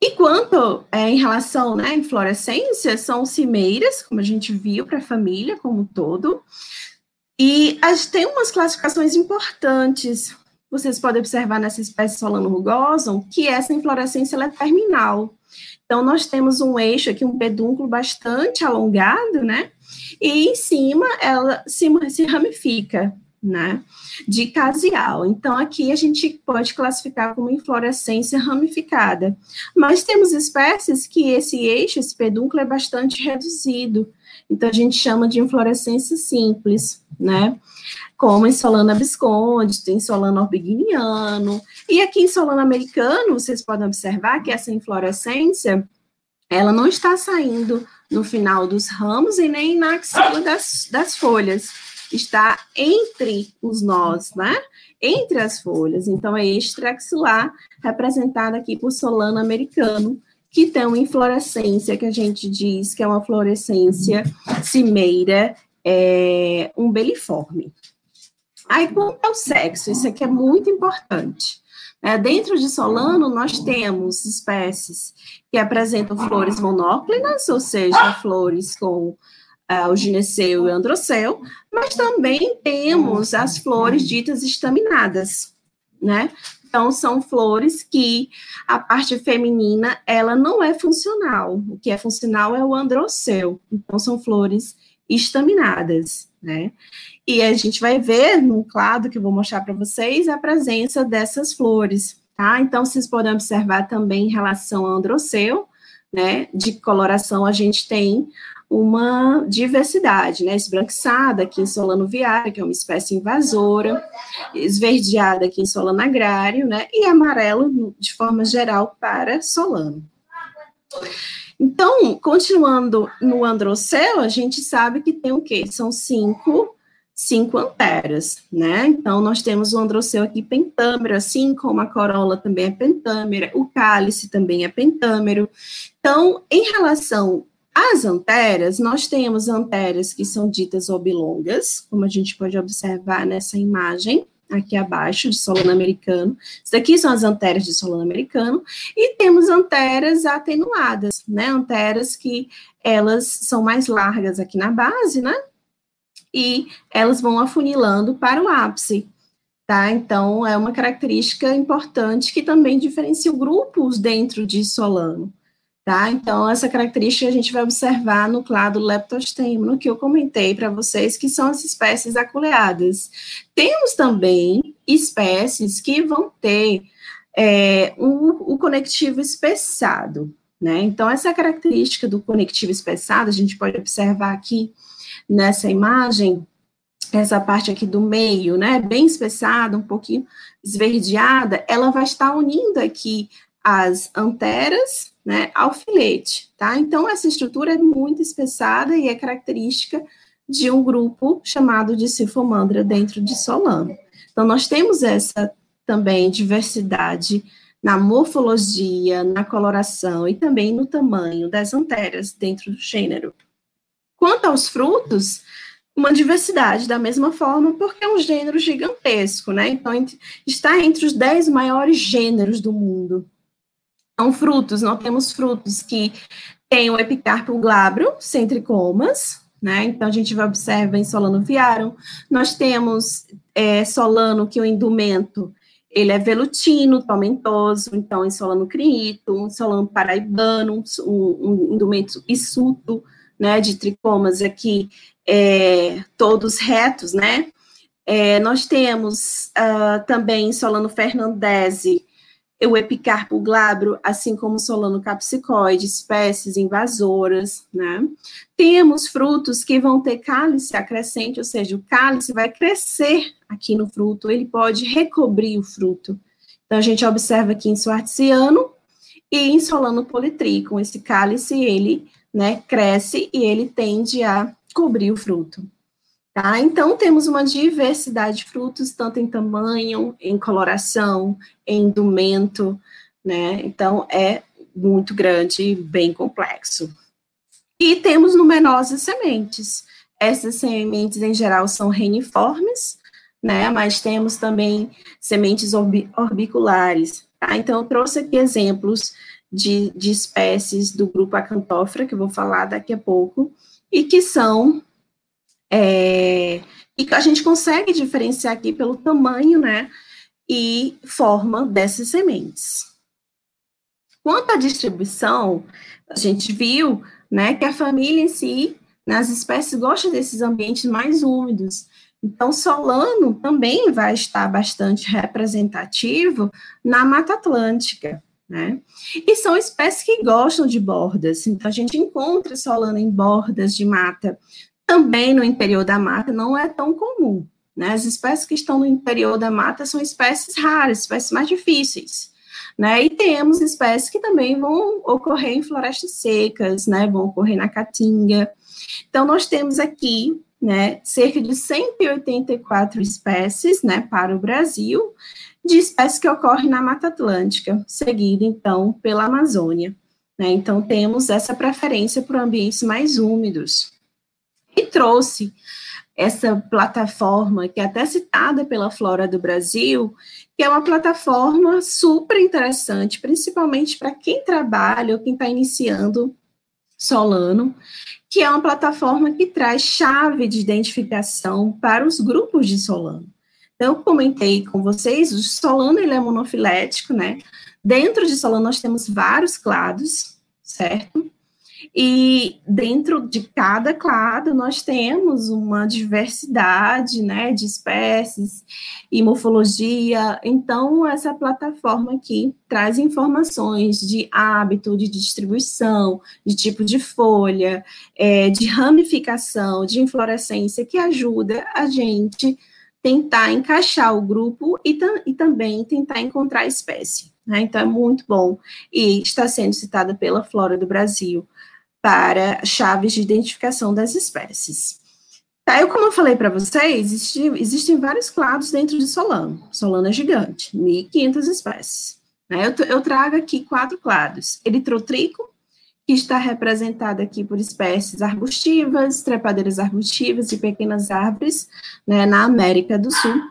E quanto é, em relação né, à inflorescência, são cimeiras, como a gente viu para a família como um todo, e as, tem umas classificações importantes, vocês podem observar nessa espécie solano rugosum, que essa inflorescência é terminal. Então, nós temos um eixo aqui, um pedúnculo bastante alongado, né? E em cima, ela se, se ramifica, né? De casial. Então, aqui a gente pode classificar como inflorescência ramificada. Mas temos espécies que esse eixo, esse pedúnculo, é bastante reduzido. Então, a gente chama de inflorescência simples, né? Como em Solano abisconde, tem Solano orbiginiano, e aqui em Solano americano, vocês podem observar que essa inflorescência, ela não está saindo no final dos ramos e nem na axila das, das folhas, está entre os nós, né? Entre as folhas. Então, é extraxilar, representado aqui por Solano americano, que tem uma inflorescência que a gente diz que é uma florescência cimeira é, umbeliforme. Aí, quanto ao sexo, isso aqui é muito importante. É, dentro de Solano, nós temos espécies que apresentam flores monóclinas, ou seja, flores com uh, o gineceu e o androceu, mas também temos as flores ditas estaminadas, né? Então, são flores que a parte feminina, ela não é funcional. O que é funcional é o androceu. Então, são flores estaminadas, né? E a gente vai ver no quadro que eu vou mostrar para vocês a presença dessas flores, tá? Então, vocês podem observar também em relação ao androceu, né? De coloração, a gente tem uma diversidade, né? Esbranquiçada aqui em Solano viário, que é uma espécie invasora, esverdeada aqui em Solano agrário, né? E amarelo, de forma geral, para Solano. Então, continuando no androceu, a gente sabe que tem o quê? São cinco, cinco anteras, né? Então, nós temos o androceu aqui pentâmero, assim como a corola também é pentâmera, o cálice também é pentâmero. Então, em relação as anteras, nós temos anteras que são ditas oblongas, como a gente pode observar nessa imagem, aqui abaixo, de solano americano. Isso aqui são as anteras de solano americano. E temos anteras atenuadas, né? Anteras que elas são mais largas aqui na base, né? E elas vão afunilando para o ápice, tá? Então, é uma característica importante que também diferencia grupos dentro de solano. Tá? Então, essa característica a gente vai observar no clado leptostemo, que eu comentei para vocês, que são as espécies aculeadas. Temos também espécies que vão ter é, um, o conectivo espessado, né? Então, essa característica do conectivo espessado, a gente pode observar aqui nessa imagem, essa parte aqui do meio, né, bem espessada, um pouquinho esverdeada, ela vai estar unindo aqui as anteras, né, ao filete, tá? Então, essa estrutura é muito espessada e é característica de um grupo chamado de Sifomandra dentro de Solano. Então, nós temos essa também diversidade na morfologia, na coloração e também no tamanho das anteras dentro do gênero. Quanto aos frutos, uma diversidade da mesma forma, porque é um gênero gigantesco, né? Então, está entre os dez maiores gêneros do mundo. São frutos, nós temos frutos que têm o epicarpo glabro, sem tricomas, né? Então, a gente observa em Solano viarum, nós temos é, Solano, que o indumento, ele é velutino, tomentoso, então, em Solano criito, Solano paraibano, um, um indumento isuto, né, de tricomas aqui, é, todos retos, né? É, nós temos uh, também Solano fernandese, o epicarpo glabro, assim como solano capsicoide, espécies invasoras, né? Temos frutos que vão ter cálice acrescente, ou seja, o cálice vai crescer aqui no fruto, ele pode recobrir o fruto. Então, a gente observa aqui em suarticiano e em solano politrico, esse cálice, ele, né, cresce e ele tende a cobrir o fruto. Tá? Então, temos uma diversidade de frutos, tanto em tamanho, em coloração, em indumento, né? Então, é muito grande e bem complexo. E temos numerosas sementes. Essas sementes, em geral, são reniformes, né? Mas temos também sementes orbiculares. Tá? Então, eu trouxe aqui exemplos de, de espécies do grupo Acantófora, que eu vou falar daqui a pouco, e que são é, e a gente consegue diferenciar aqui pelo tamanho, né, e forma dessas sementes. Quanto à distribuição, a gente viu, né, que a família em si, nas espécies, gosta desses ambientes mais úmidos. Então, Solano também vai estar bastante representativo na Mata Atlântica, né? E são espécies que gostam de bordas. Então, a gente encontra Solano em bordas de mata também no interior da mata não é tão comum. Né? As espécies que estão no interior da mata são espécies raras, espécies mais difíceis. Né? E temos espécies que também vão ocorrer em florestas secas, né? vão ocorrer na caatinga. Então, nós temos aqui né, cerca de 184 espécies né, para o Brasil, de espécies que ocorrem na Mata Atlântica, seguida, então, pela Amazônia. Né? Então, temos essa preferência por ambientes mais úmidos e trouxe essa plataforma, que é até citada pela Flora do Brasil, que é uma plataforma super interessante, principalmente para quem trabalha ou quem está iniciando Solano, que é uma plataforma que traz chave de identificação para os grupos de Solano. Então, eu comentei com vocês, o Solano ele é monofilético, né? Dentro de Solano nós temos vários clados, certo? E dentro de cada clado nós temos uma diversidade, né, de espécies e morfologia. Então essa plataforma aqui traz informações de hábito, de distribuição, de tipo de folha, é, de ramificação, de inflorescência, que ajuda a gente tentar encaixar o grupo e, e também tentar encontrar a espécie. Né? Então é muito bom e está sendo citada pela Flora do Brasil para chaves de identificação das espécies. Tá, eu, como eu falei para vocês, existe, existem vários clados dentro de Solano. Solano é gigante, 1.500 espécies. Né? Eu, eu, trago aqui quatro clados. Eritrotrico, que está representado aqui por espécies arbustivas, trepadeiras arbustivas e pequenas árvores, né, na América do Sul.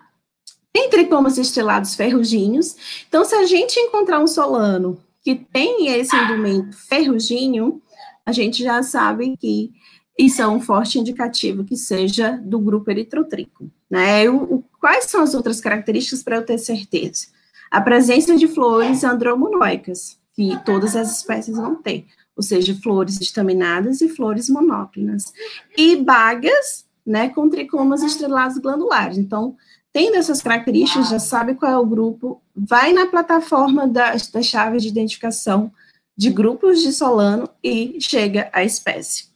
Tem tricomas estrelados ferruginhos. Então, se a gente encontrar um solano que tem esse indumento ferruginho, a gente já sabe que isso é um forte indicativo que seja do grupo eritrotrico. Né? O, o, quais são as outras características para eu ter certeza? A presença de flores andromonóicas, que todas as espécies vão ter, ou seja, flores estaminadas e flores monóclinas. E bagas, né, com tricomas estrelados glandulares. Então, tendo essas características, já sabe qual é o grupo, vai na plataforma da, da chave de identificação de grupos de Solano e chega à espécie.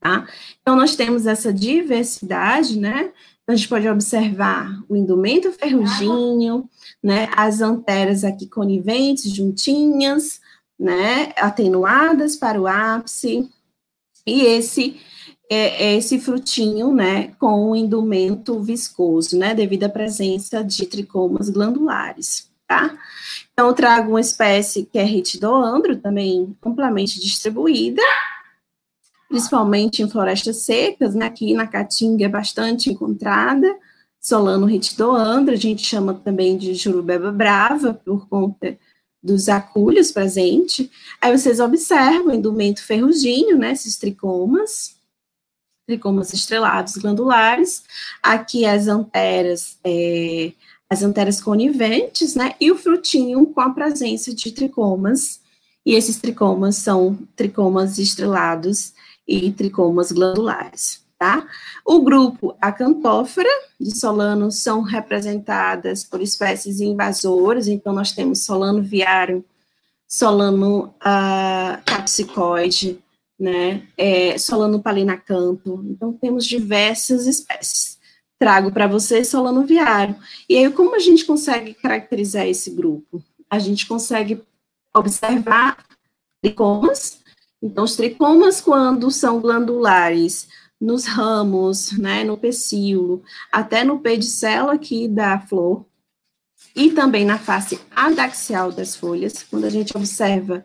Tá? Então, nós temos essa diversidade, né? Então, a gente pode observar o indumento ferruginho, né? As anteras aqui coniventes, juntinhas, né? Atenuadas para o ápice. E esse é, é esse frutinho, né? Com o indumento viscoso, né? Devido à presença de tricomas glandulares, tá? Então, trago uma espécie que é ritidoandro, também amplamente distribuída, principalmente em florestas secas, né? aqui na Caatinga é bastante encontrada, Solano ritidoandro, a gente chama também de jurubeba brava, por conta dos acúlios presentes. Aí vocês observam o indumento ferruginho, né, esses tricomas, tricomas estrelados glandulares, aqui as anteras, é, as anteras coniventes, né, e o frutinho com a presença de tricomas, e esses tricomas são tricomas estrelados e tricomas glandulares, tá? O grupo Acantófora de Solano são representadas por espécies invasoras, então nós temos Solano viário, Solano uh, capsicoide, né, é, Solano palinacanto, então temos diversas espécies. Trago para vocês Solano viário. E aí, como a gente consegue caracterizar esse grupo? A gente consegue observar tricomas. Então, os tricomas, quando são glandulares nos ramos, né, no pecíolo, até no pedicelo aqui da flor, e também na face adaxial das folhas, quando a gente observa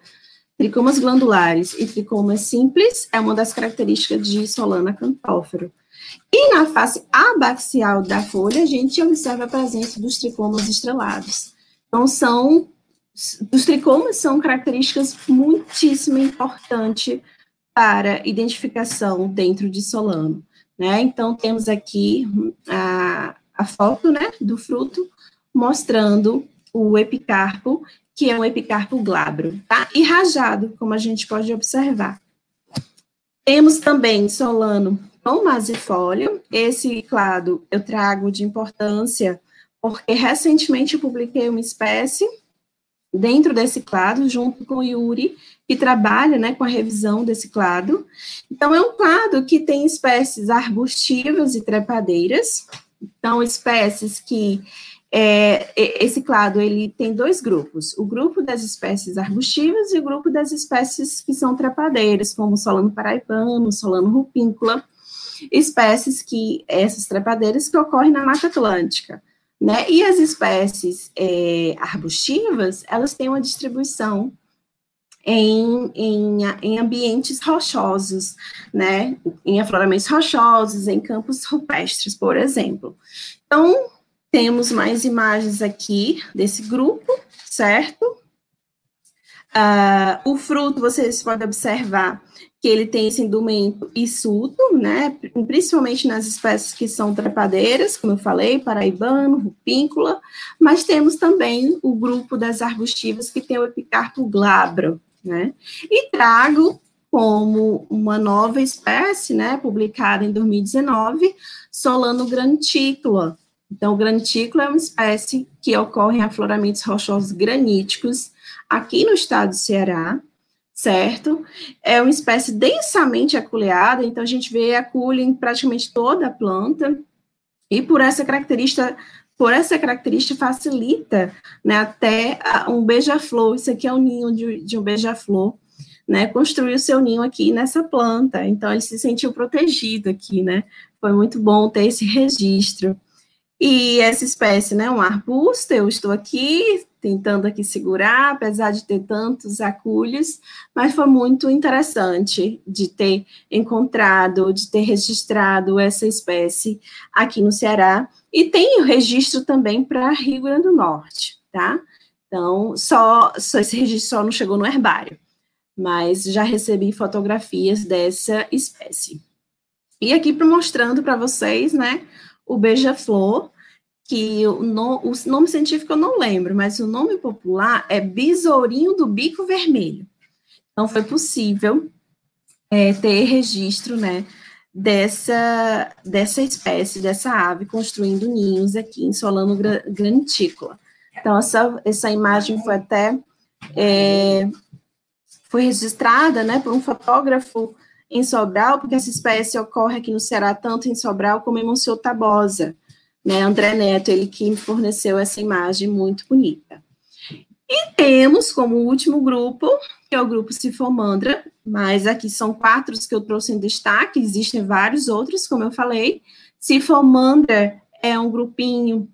tricomas glandulares e tricomas simples, é uma das características de Solana cantófero. E na face abaxial da folha, a gente observa a presença dos tricomas estrelados. Então, são os tricomas são características muitíssimo importantes para identificação dentro de Solano, né? Então, temos aqui a, a foto, né, do fruto, mostrando o epicarpo, que é um epicarpo glabro, tá? E rajado, como a gente pode observar. Temos também Solano com masifólio. Esse clado eu trago de importância porque recentemente eu publiquei uma espécie dentro desse clado, junto com Yuri, que trabalha né, com a revisão desse clado. Então, é um clado que tem espécies arbustivas e trepadeiras, então, espécies que é, esse clado ele tem dois grupos: o grupo das espécies arbustivas e o grupo das espécies que são trepadeiras, como Solano paraibano, Solano rupíncula, espécies que essas trepadeiras que ocorrem na Mata Atlântica. Né? E as espécies é, arbustivas, elas têm uma distribuição em, em, em, ambientes rochosos, né? Em afloramentos rochosos, em campos rupestres, por exemplo. Então, temos mais imagens aqui desse grupo, certo? Uh, o fruto, vocês podem observar que ele tem esse indumento hirsuto, né, principalmente nas espécies que são trepadeiras, como eu falei, paraibano, rupíncula, mas temos também o grupo das arbustivas que tem o epicarpo glabro, né, e trago como uma nova espécie, né, publicada em 2019, Solano grantícula. Então, o é uma espécie que ocorre em afloramentos rochosos graníticos aqui no estado do Ceará, certo? É uma espécie densamente aculeada, então a gente vê aculha em praticamente toda a planta, e por essa característica, por essa característica facilita, né, até um beija-flor, isso aqui é o ninho de, de um beija-flor, né, construir o seu ninho aqui nessa planta, então ele se sentiu protegido aqui, né, foi muito bom ter esse registro. E essa espécie, né, um arbusto, eu estou aqui tentando aqui segurar, apesar de ter tantos aculhos, mas foi muito interessante de ter encontrado, de ter registrado essa espécie aqui no Ceará, e tem o registro também para Rio Grande do Norte, tá? Então, só, só esse registro só não chegou no herbário, mas já recebi fotografias dessa espécie. E aqui mostrando para vocês, né, o beija-flor, que o, no, o, nome científico eu não lembro, mas o nome popular é besourinho do bico vermelho. Então, foi possível é, ter registro, né, dessa, dessa espécie, dessa ave, construindo ninhos aqui em Solano Grantícola. Então, essa, essa imagem foi até, é, foi registrada, né, por um fotógrafo em Sobral, porque essa espécie ocorre aqui no Ceará, tanto em Sobral como em Monsenhor Tabosa, né, André Neto, ele que me forneceu essa imagem muito bonita. E temos como último grupo, que é o grupo Cifomandra, mas aqui são quatro que eu trouxe em destaque, existem vários outros, como eu falei. Cifomandra é um grupinho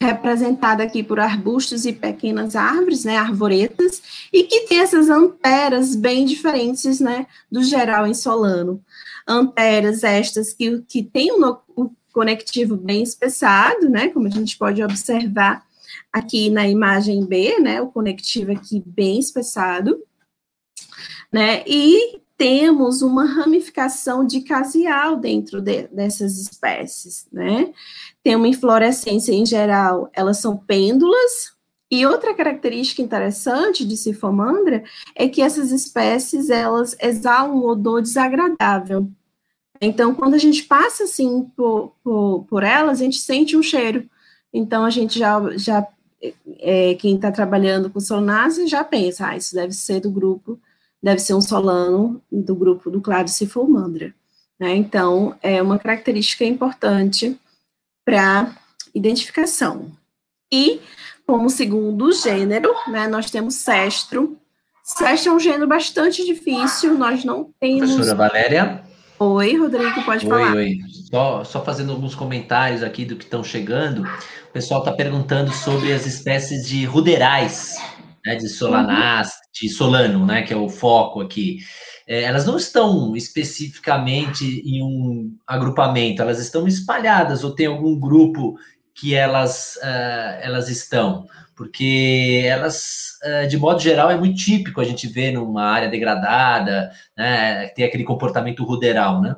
representado aqui por arbustos e pequenas árvores, né, arvoretas, e que tem essas anteras bem diferentes, né, do geral em Solano. Anteras estas que, que têm o, o conectivo bem espessado, né, como a gente pode observar aqui na imagem B, né, o conectivo aqui bem espessado, né, e temos uma ramificação de caseal dentro de, dessas espécies, né? Tem uma inflorescência em geral, elas são pêndulas, e outra característica interessante de Sifomandra é que essas espécies, elas exalam um odor desagradável. Então, quando a gente passa, assim, por, por, por elas, a gente sente um cheiro. Então, a gente já, já é, quem está trabalhando com solanácea já pensa, ah, isso deve ser do grupo, deve ser um solano do grupo do clado Sifomandra. Né? Então, é uma característica importante para identificação. E como segundo gênero, né, nós temos cestro. Cestro é um gênero bastante difícil, nós não temos... Professora Valéria? Oi, Rodrigo, pode oi, falar. Oi, oi. Só, só fazendo alguns comentários aqui do que estão chegando. O pessoal está perguntando sobre as espécies de ruderais, né, de solanás, uhum. de solano, né, que é o foco aqui. É, elas não estão especificamente em um agrupamento, elas estão espalhadas, ou tem algum grupo que elas, uh, elas estão, porque elas, uh, de modo geral, é muito típico a gente ver numa área degradada, né, tem aquele comportamento ruderal, né?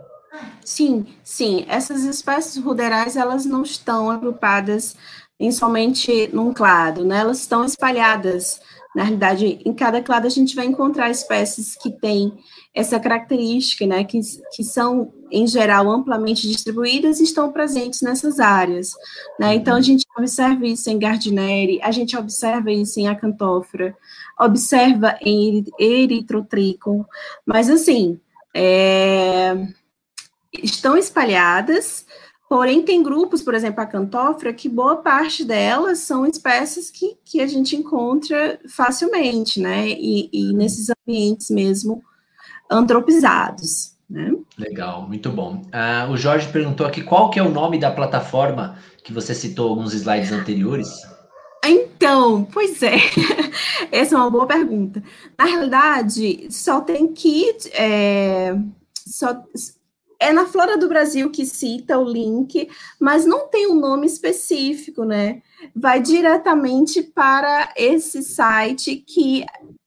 Sim, sim. Essas espécies ruderais, elas não estão agrupadas em somente num clado, né? Elas estão espalhadas. Na realidade, em cada clado a gente vai encontrar espécies que têm essa característica, né, que, que são, em geral, amplamente distribuídas e estão presentes nessas áreas. Né? Então, a gente observa isso em Gardneri, a gente observa isso em Acantófora, observa em Eritrotricum, mas, assim, é, estão espalhadas, porém, tem grupos, por exemplo, a Acantófora, que boa parte delas são espécies que, que a gente encontra facilmente, né, e, e nesses ambientes mesmo antropizados. Né? Legal, muito bom. Uh, o Jorge perguntou aqui qual que é o nome da plataforma que você citou alguns slides anteriores. Então, pois é, essa é uma boa pergunta. Na realidade, só tem que é, só, é na Flora do Brasil que cita o link, mas não tem um nome específico, né? Vai diretamente para esse site que,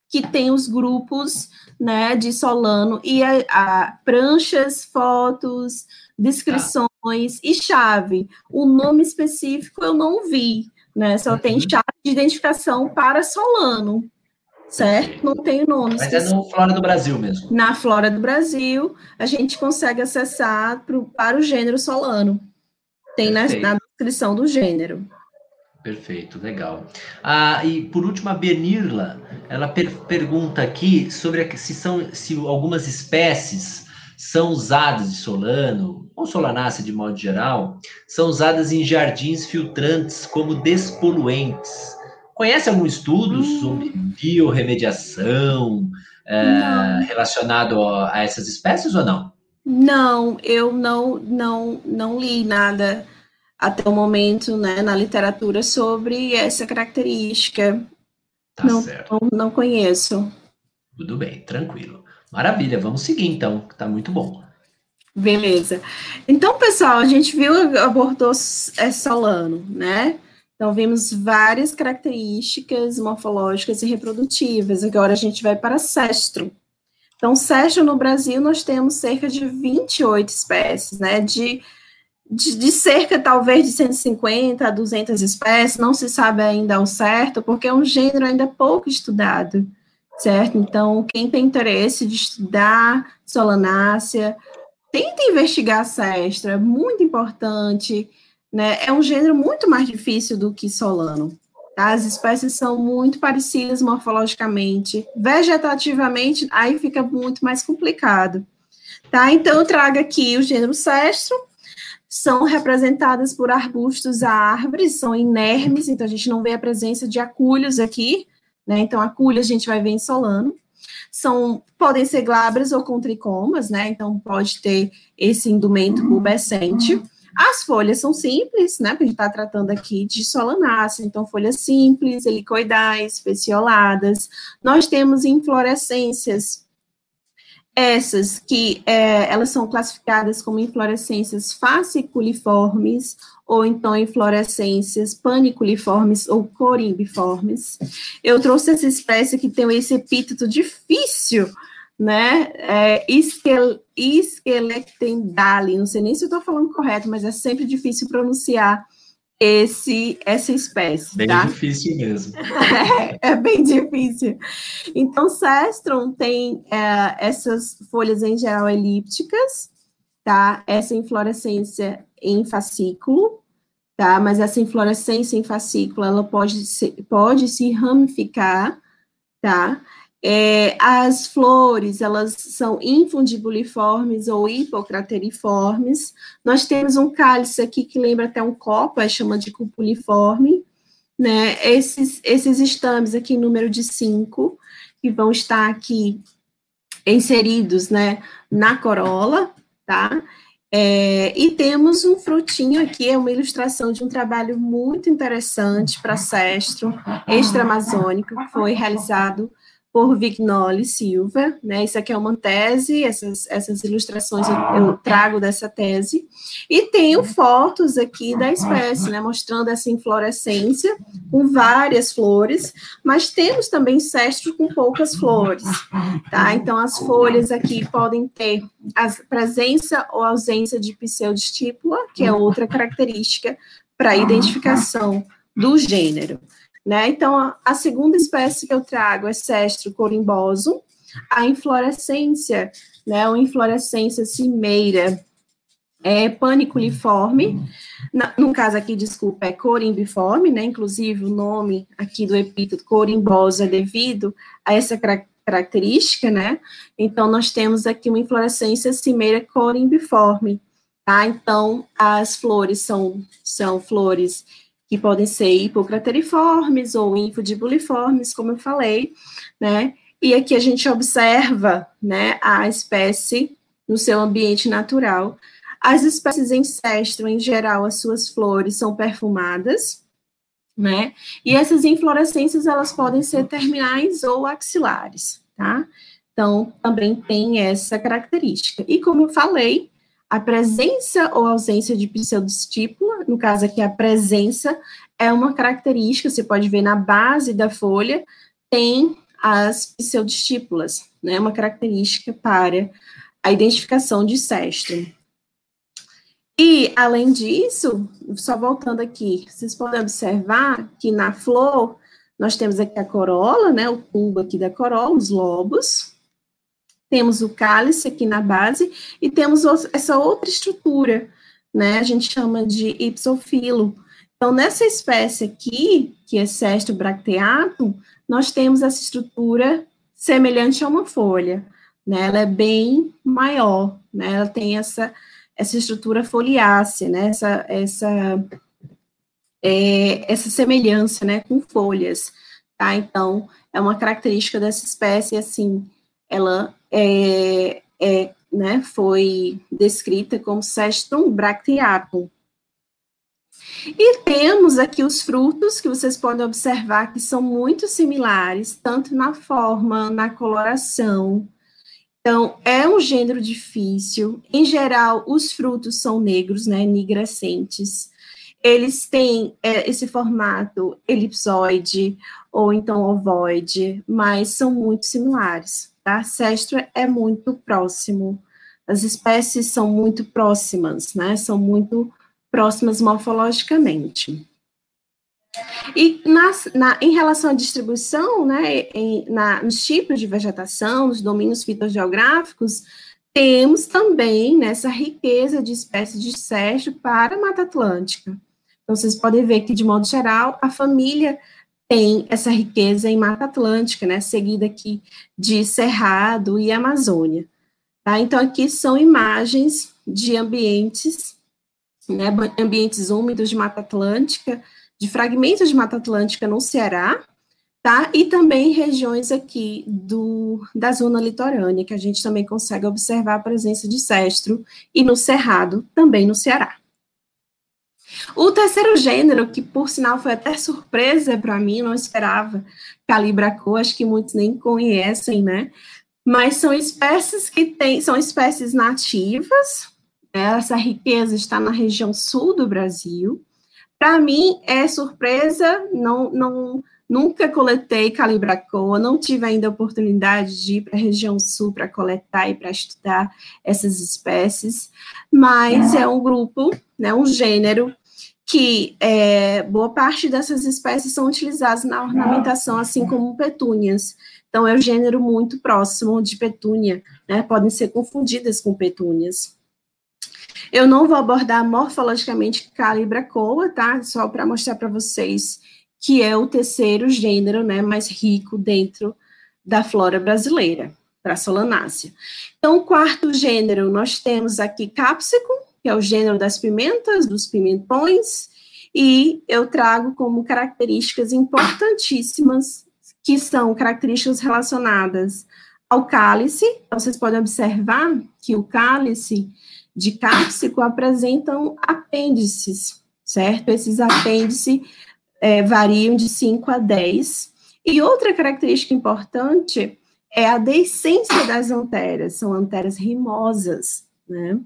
que tem os grupos né, de Solano, e a, a pranchas, fotos, descrições e chave. O nome específico eu não vi, né? Só uhum. tem chave de identificação para Solano, certo? Não tem nome. Mas específico. é no Flora do Brasil mesmo. Na Flora do Brasil, a gente consegue acessar pro, para o gênero Solano. Tem na, na descrição do gênero. Perfeito, legal. Ah, e por último, a Benirla, ela per pergunta aqui sobre a, se, são, se algumas espécies são usadas de solano, ou solanácea de modo geral, são usadas em jardins filtrantes como despoluentes. Conhece algum estudo hum. sobre biorremediação é, relacionado a, a essas espécies ou não? Não, eu não, não, não li nada até o momento, né, na literatura sobre essa característica. Tá não, certo. Não, não conheço. Tudo bem, tranquilo. Maravilha, vamos seguir então, que tá muito bom. Beleza. Então, pessoal, a gente viu, abordou é, Solano, né? Então, vimos várias características morfológicas e reprodutivas. Agora, a gente vai para Cestro. Então, Cestro, no Brasil, nós temos cerca de 28 espécies, né? De de, de, cerca, talvez, de 150 a 200 espécies, não se sabe ainda ao certo, porque é um gênero ainda pouco estudado, certo? Então, quem tem interesse de estudar solanácea, tenta investigar extra, é muito importante, né? É um gênero muito mais difícil do que solano, tá? As espécies são muito parecidas morfologicamente, vegetativamente, aí fica muito mais complicado, tá? Então, eu trago aqui o gênero cestro, são representadas por arbustos a árvores, são inermes, então a gente não vê a presença de aculhos aqui, né? Então, aculhas a gente vai ver em solano. São, podem ser glabras ou com tricomas, né? Então, pode ter esse indumento pubescente. As folhas são simples, né? Porque a gente está tratando aqui de solanácea, então folhas simples, helicoidais, pecioladas. Nós temos inflorescências essas que é, elas são classificadas como inflorescências fasciculiformes ou então inflorescências paniculiformes ou corimbiformes. Eu trouxe essa espécie que tem esse epíteto difícil, né? É, não sei nem se eu estou falando correto, mas é sempre difícil pronunciar esse essa espécie. Bem tá? difícil mesmo. é, é, bem difícil. Então, Cestron tem é, essas folhas em geral elípticas, tá? Essa inflorescência em fascículo, tá? Mas essa inflorescência em fascículo, ela pode se, pode se ramificar, tá? É, as flores, elas são infundibuliformes ou hipocrateriformes. Nós temos um cálice aqui que lembra até um copo, é chama de cupuliforme, né? Esses, esses estames aqui, número de cinco, que vão estar aqui inseridos, né, na corola, tá? É, e temos um frutinho aqui, é uma ilustração de um trabalho muito interessante para Sestro, extra-amazônico, que foi realizado por Vignoli Silva, né? Isso aqui é uma tese, essas, essas ilustrações eu, eu, trago dessa tese, e tenho fotos aqui da espécie, né? Mostrando essa inflorescência com várias flores, mas temos também cestro com poucas flores, tá? Então, as folhas aqui podem ter a presença ou ausência de pseudostípula, que é outra característica para identificação do gênero. Né? Então, a, a, segunda espécie que eu trago é Cestro corimboso, a inflorescência, né, uma inflorescência cimeira, é paniculiforme, na, no caso aqui, desculpa, é corimbiforme, né, inclusive o nome aqui do epíteto corimboso é devido a essa característica, né, então nós temos aqui uma inflorescência cimeira corimbiforme, tá, então as flores são, são flores que podem ser hipocrateriformes ou infundibuliformes, como eu falei, né? E aqui a gente observa, né, a espécie no seu ambiente natural. As espécies ancestro, em geral, as suas flores são perfumadas, né? E essas inflorescências, elas podem ser terminais ou axilares, tá? Então, também tem essa característica. E como eu falei, a presença ou ausência de pseudostípula, no caso aqui a presença, é uma característica, você pode ver na base da folha, tem as pseudostípulas, né, uma característica para a identificação de sexto. E, além disso, só voltando aqui, vocês podem observar que na flor, nós temos aqui a corola, né, o tubo aqui da corola, os lobos, temos o cálice aqui na base e temos essa outra estrutura, né? A gente chama de ipsofilo. Então, nessa espécie aqui, que é Cesto bracteatum, nós temos essa estrutura semelhante a uma folha, né? Ela é bem maior, né? Ela tem essa, essa estrutura foliácea, né? Essa, essa, é, essa semelhança, né? Com folhas, tá? Então, é uma característica dessa espécie, assim, ela é, é, né, foi descrita como Sestrum bracteatum. E temos aqui os frutos que vocês podem observar que são muito similares, tanto na forma, na coloração. Então, é um gênero difícil. Em geral, os frutos são negros, né, nigrescentes. Eles têm é, esse formato elipsoide ou então ovoide, mas são muito similares tá? Sestro é muito próximo, as espécies são muito próximas, né? São muito próximas morfologicamente. E nas, na, em relação à distribuição, né, em, na, nos tipos de vegetação, nos domínios fitogeográficos, temos também nessa riqueza de espécies de cestro para a Mata Atlântica. Então, vocês podem ver que, de modo geral, a família tem essa riqueza em Mata Atlântica, né, seguida aqui de Cerrado e Amazônia. Tá? Então, aqui são imagens de ambientes, né, ambientes úmidos de Mata Atlântica, de fragmentos de Mata Atlântica no Ceará, tá? E também regiões aqui do, da zona litorânea, que a gente também consegue observar a presença de cestro, e no Cerrado, também no Ceará. O terceiro gênero, que por sinal foi até surpresa para mim, não esperava, Calibraco, acho que muitos nem conhecem, né? Mas são espécies que têm, são espécies nativas, né? essa riqueza está na região sul do Brasil. Para mim é surpresa, não, não, Nunca coletei calibracoa, não tive ainda a oportunidade de ir para a região sul para coletar e para estudar essas espécies, mas é um grupo, né, um gênero que é, boa parte dessas espécies são utilizadas na ornamentação, assim como petúnias. Então, é um gênero muito próximo de petúnia, né, podem ser confundidas com petúnias. Eu não vou abordar morfologicamente calibracoa, tá? Só para mostrar para vocês que é o terceiro gênero né, mais rico dentro da flora brasileira, para a solanácea. Então, quarto gênero, nós temos aqui cápsico, que é o gênero das pimentas, dos pimentões, e eu trago como características importantíssimas, que são características relacionadas ao cálice. Então, vocês podem observar que o cálice de cápsico apresentam apêndices, certo? Esses apêndices é, variam de 5 a 10. E outra característica importante é a deiscência das anteras, são anteras rimosas, né?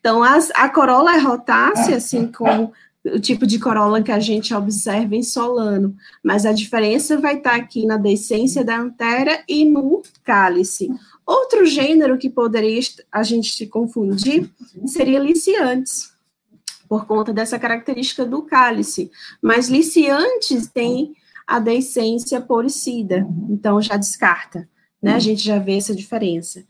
Então, as, a corola é rotácea, assim como o tipo de corola que a gente observa em Solano, mas a diferença vai estar aqui na deiscência da antera e no cálice. Outro gênero que poderia a gente se confundir seria liciantes, por conta dessa característica do cálice. Mas liciantes tem a deiscência poricida, então já descarta, né? A gente já vê essa diferença,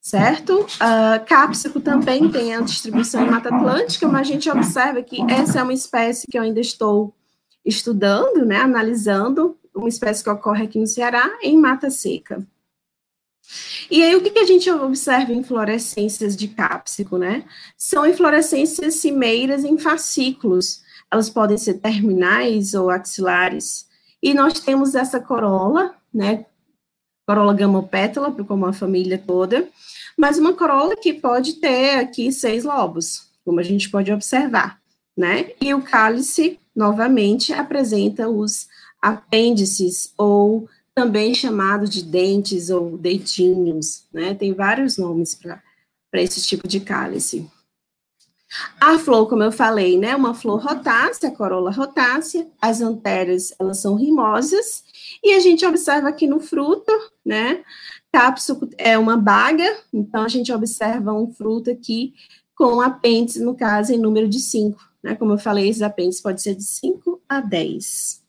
certo? Uh, cápsico também tem a distribuição em Mata Atlântica, mas a gente observa que essa é uma espécie que eu ainda estou estudando, né? Analisando, uma espécie que ocorre aqui no Ceará, em Mata Seca. E aí, o que, que a gente observa em inflorescências de cápsico, né? São inflorescências cimeiras em fascículos. Elas podem ser terminais ou axilares. E nós temos essa corola, né? Corola gamopétala, como a família toda, mas uma corola que pode ter aqui seis lobos, como a gente pode observar, né? E o cálice, novamente, apresenta os apêndices ou também chamado de dentes ou deitinhos, né? Tem vários nomes para esse tipo de cálice. A flor, como eu falei, né, uma flor rotácea, corola rotácea, as anteras, elas são rimosas, e a gente observa aqui no fruto, né, cápsulo é uma baga, então a gente observa um fruto aqui com apêndice, no caso, em número de 5, né, como eu falei, esses apêndices pode ser de 5 a 10.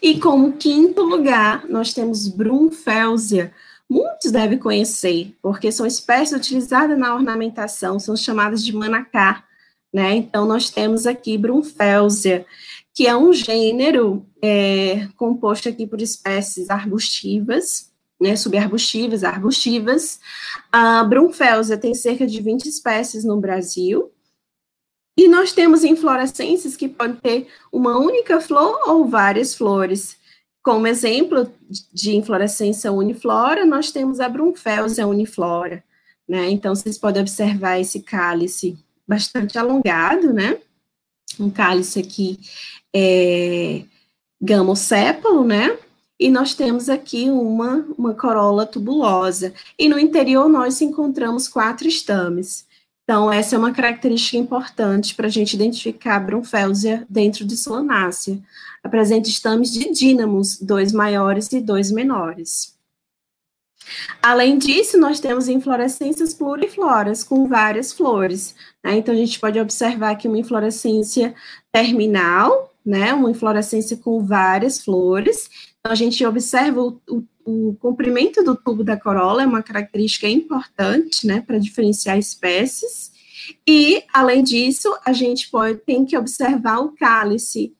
E como quinto lugar, nós temos Brunfelsia. Muitos devem conhecer, porque são espécies utilizadas na ornamentação, são chamadas de manacá, né? Então, nós temos aqui Brunfelsia, que é um gênero é, composto aqui por espécies arbustivas, né, subarbustivas, arbustivas. A Brunfelsia tem cerca de 20 espécies no Brasil, e nós temos inflorescências que podem ter uma única flor ou várias flores. Como exemplo de inflorescência uniflora, nós temos a Brunfelsia uniflora, né? Então, vocês podem observar esse cálice bastante alongado, né? Um cálice aqui é gamosépalo, né? E nós temos aqui uma, uma corola tubulosa. E no interior nós encontramos quatro estames. Então, essa é uma característica importante para a gente identificar a Brunfelsia dentro de Solanácea. Apresenta estames de dínamos, dois maiores e dois menores. Além disso, nós temos inflorescências plurifloras, com várias flores. Né? Então, a gente pode observar aqui uma inflorescência terminal, né? uma inflorescência com várias flores. Então, a gente observa o, o o comprimento do tubo da corola é uma característica importante, né, para diferenciar espécies. E, além disso, a gente pode, tem que observar o cálice.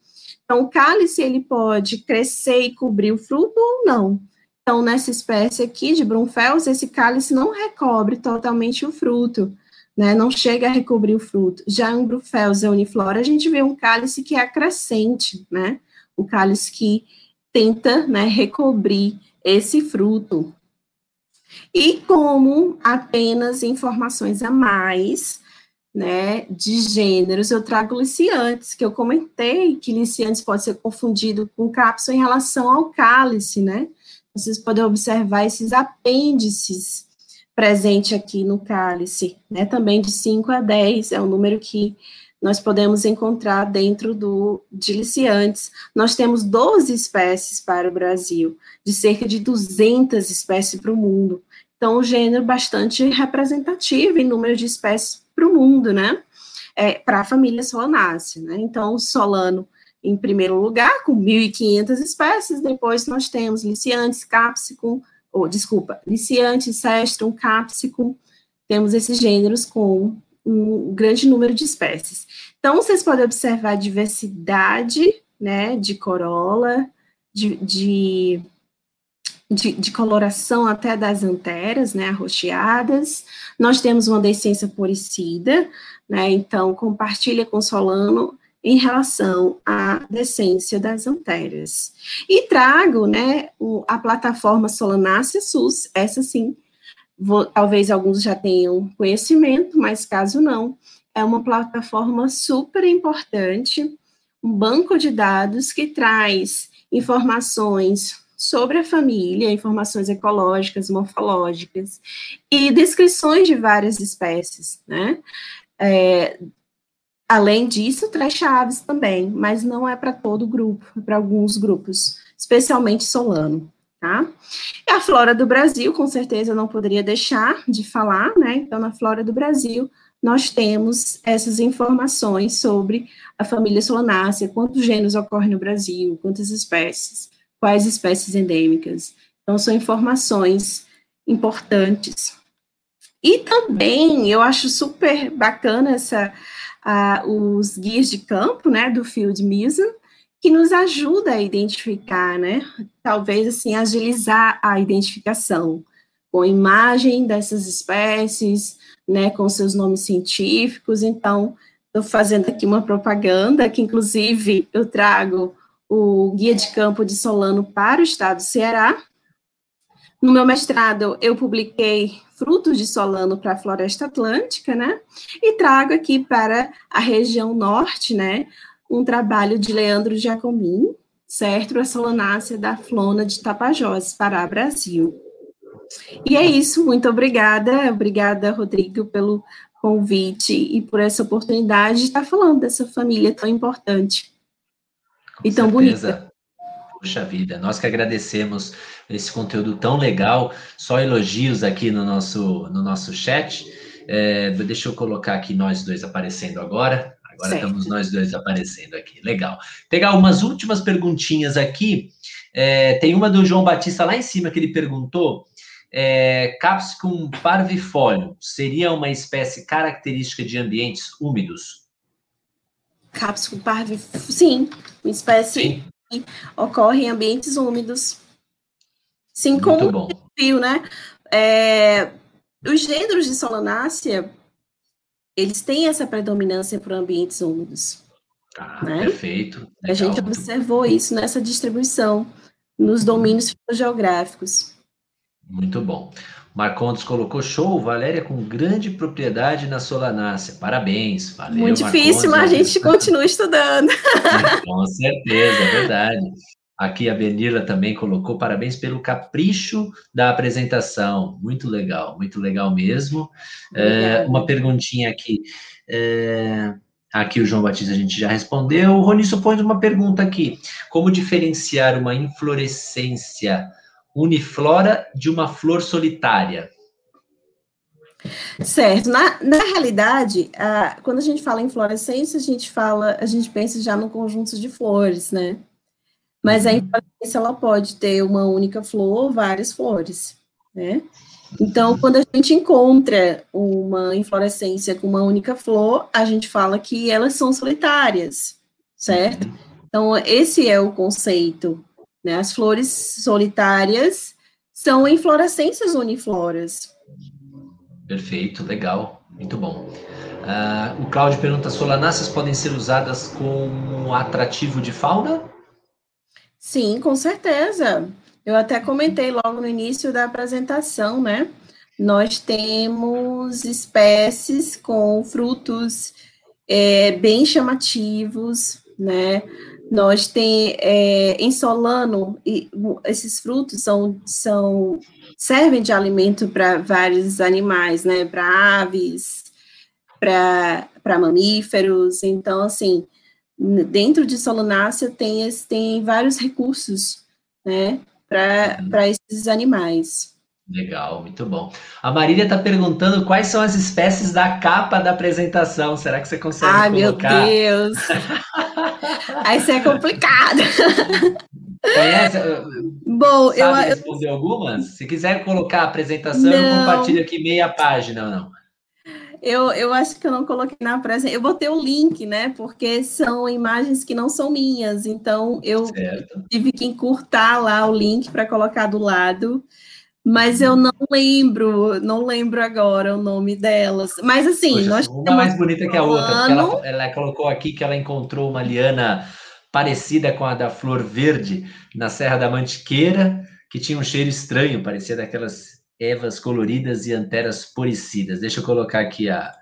Então, o cálice, ele pode crescer e cobrir o fruto ou não. Então, nessa espécie aqui de Brunfels, esse cálice não recobre totalmente o fruto, né, não chega a recobrir o fruto. Já em Brunfelsia uniflora, a gente vê um cálice que é acrescente, né, o cálice que tenta, né, recobrir esse fruto. E como apenas informações a mais, né, de gêneros, eu trago liciantes, que eu comentei que liciantes pode ser confundido com cápsula em relação ao cálice, né? Vocês podem observar esses apêndices presentes aqui no cálice, né? Também de 5 a 10 é um número que nós podemos encontrar dentro do de liciantes. Nós temos 12 espécies para o Brasil, de cerca de 200 espécies para o mundo. Então, um gênero bastante representativo em número de espécies para o mundo, né? É, para a família Solanácea, né? Então, solano em primeiro lugar, com 1.500 espécies, depois nós temos liciantes, capsicum, ou, desculpa, liciantes, cestrum, capsicum, temos esses gêneros com um grande número de espécies. Então, vocês podem observar a diversidade, né, de corola, de, de, de, de coloração até das anteras, né, arroxeadas. Nós temos uma decência poricida, né, então compartilha com Solano em relação à decência das anteras. E trago, né, a plataforma Solanácea SUS, essa sim, vou, talvez alguns já tenham conhecimento, mas caso não, é uma plataforma super importante, um banco de dados que traz informações sobre a família, informações ecológicas, morfológicas e descrições de várias espécies, né? É, além disso, traz chaves também, mas não é para todo grupo, é para alguns grupos, especialmente Solano tá? E a flora do Brasil, com certeza não poderia deixar de falar, né? Então, na flora do Brasil, nós temos essas informações sobre a família solanácea, quantos gêneros ocorrem no Brasil, quantas espécies, quais espécies endêmicas. Então, são informações importantes. E também, eu acho super bacana essa, uh, os guias de campo, né, do Field Museum, que nos ajuda a identificar, né? Talvez assim agilizar a identificação com imagem dessas espécies, né, com seus nomes científicos. Então, estou fazendo aqui uma propaganda que inclusive eu trago o guia de campo de Solano para o estado do Ceará. No meu mestrado, eu publiquei frutos de Solano para a floresta atlântica, né? E trago aqui para a região norte, né? um trabalho de Leandro Giacomini, certo? Para a Solanácea da Flona de Tapajós, Pará, Brasil. E é isso, muito obrigada, obrigada, Rodrigo, pelo convite e por essa oportunidade de estar falando dessa família tão importante Com e tão certeza. bonita. Puxa vida, nós que agradecemos esse conteúdo tão legal, só elogios aqui no nosso, no nosso chat. É, deixa eu colocar aqui nós dois aparecendo agora. Agora certo. estamos nós dois aparecendo aqui. Legal. Pegar umas últimas perguntinhas aqui. É, tem uma do João Batista lá em cima que ele perguntou. É, Capsicum parvifolio seria uma espécie característica de ambientes úmidos? Capsicum parvifolio, sim, uma espécie sim. que ocorre em ambientes úmidos. Sim, como o fio, né? É, os gêneros de Solanácea eles têm essa predominância por ambientes úmidos. Ah, né? perfeito. Legal. A gente observou isso nessa distribuição, nos domínios geográficos. Muito bom. Marcondes colocou show, Valéria com grande propriedade na Solanácea. Parabéns, valeu. Muito difícil, mas a gente continua estudando. com certeza, é verdade. Aqui a Benila também colocou parabéns pelo capricho da apresentação. Muito legal, muito legal mesmo. É, uma perguntinha aqui. É, aqui o João Batista a gente já respondeu. O Ronisso põe uma pergunta aqui: como diferenciar uma inflorescência uniflora de uma flor solitária? Certo. Na, na realidade, a, quando a gente fala em inflorescência, a gente fala, a gente pensa já no conjunto de flores, né? Mas a uhum. inflorescência ela pode ter uma única flor ou várias flores, né? Então, quando a gente encontra uma inflorescência com uma única flor, a gente fala que elas são solitárias, certo? Uhum. Então, esse é o conceito. Né? As flores solitárias são inflorescências unifloras. Perfeito, legal, muito bom. Uh, o Cláudio pergunta: solanáceas podem ser usadas como atrativo de fauna? Sim, com certeza. Eu até comentei logo no início da apresentação, né? Nós temos espécies com frutos é, bem chamativos, né? Nós tem é, em Solano, e, esses frutos são, são servem de alimento para vários animais, né? Para aves, para mamíferos. Então, assim, dentro de Solonácea tem, tem vários recursos, né, para uhum. esses animais. Legal, muito bom. A Marília está perguntando quais são as espécies da capa da apresentação. Será que você consegue Ai, colocar? Ai, meu Deus! Aí isso é complicado. Conhece? Bom, Sabe eu responder algumas. Se quiser colocar a apresentação, não. eu compartilho aqui meia página, não. Eu, eu acho que eu não coloquei na apresentação. Eu botei o link, né? Porque são imagens que não são minhas. Então, eu certo. tive que encurtar lá o link para colocar do lado. Mas eu não lembro, não lembro agora o nome delas. Mas assim, Poxa, nós uma mais bonita que a outra, porque ela, ela colocou aqui que ela encontrou uma liana parecida com a da flor verde na Serra da Mantiqueira, que tinha um cheiro estranho, parecia daquelas evas coloridas e anteras poricidas. Deixa eu colocar aqui a.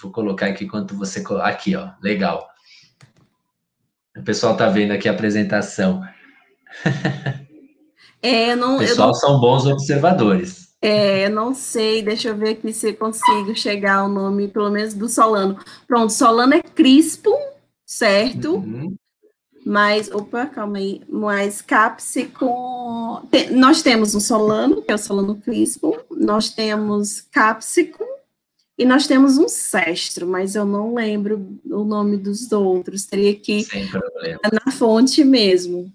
Vou colocar aqui enquanto você. Aqui, ó, legal. O pessoal tá vendo aqui a apresentação. É, não, o pessoal não, são bons observadores. É, não sei, deixa eu ver aqui se consigo chegar ao nome, pelo menos do Solano. Pronto, Solano é Crispo, certo? Uhum. Mas, opa, calma aí, mas Capsicum, te, nós temos o Solano, que é o Solano Crispo, nós temos Capsicum, e nós temos um cestro, mas eu não lembro o nome dos outros, teria que ir na fonte mesmo.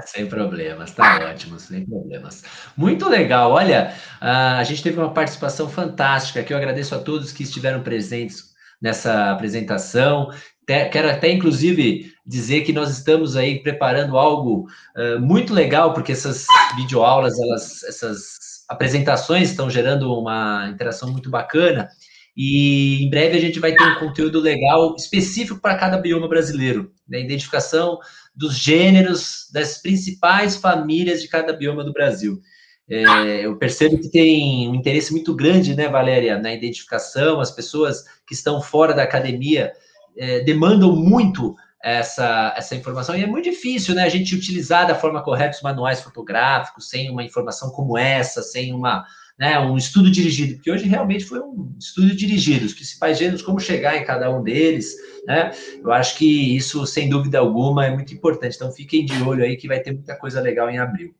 Sem problemas, tá ótimo, sem problemas. Muito legal, olha, a gente teve uma participação fantástica, eu agradeço a todos que estiveram presentes nessa apresentação. Quero até, inclusive, dizer que nós estamos aí preparando algo uh, muito legal, porque essas videoaulas, elas, essas apresentações estão gerando uma interação muito bacana, e em breve a gente vai ter um conteúdo legal específico para cada bioma brasileiro, né? Identificação dos gêneros das principais famílias de cada bioma do Brasil. É, eu percebo que tem um interesse muito grande, né, Valéria, na identificação. As pessoas que estão fora da academia é, demandam muito essa, essa informação e é muito difícil, né, a gente utilizar da forma correta os manuais fotográficos sem uma informação como essa, sem uma né, um estudo dirigido, porque hoje realmente foi um estudo dirigido, os principais gêneros, como chegar em cada um deles, né? Eu acho que isso, sem dúvida alguma, é muito importante. Então, fiquem de olho aí que vai ter muita coisa legal em abril.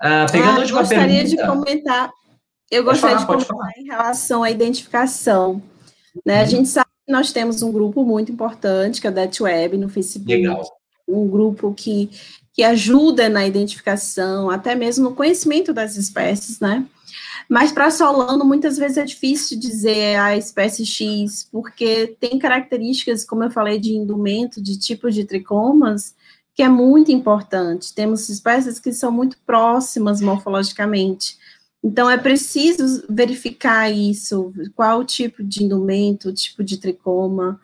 Ah, pegando ah, uma gostaria pergunta... de comentar, eu gostaria falar, de comentar em relação à identificação. Né? A uhum. gente sabe que nós temos um grupo muito importante, que é o DetWeb, no Facebook. Legal. Um grupo que, que ajuda na identificação, até mesmo no conhecimento das espécies, né? Mas para Solano, muitas vezes é difícil dizer a espécie X, porque tem características, como eu falei, de indumento, de tipo de tricomas, que é muito importante. Temos espécies que são muito próximas morfologicamente. Então, é preciso verificar isso, qual o tipo de indumento, o tipo de tricoma.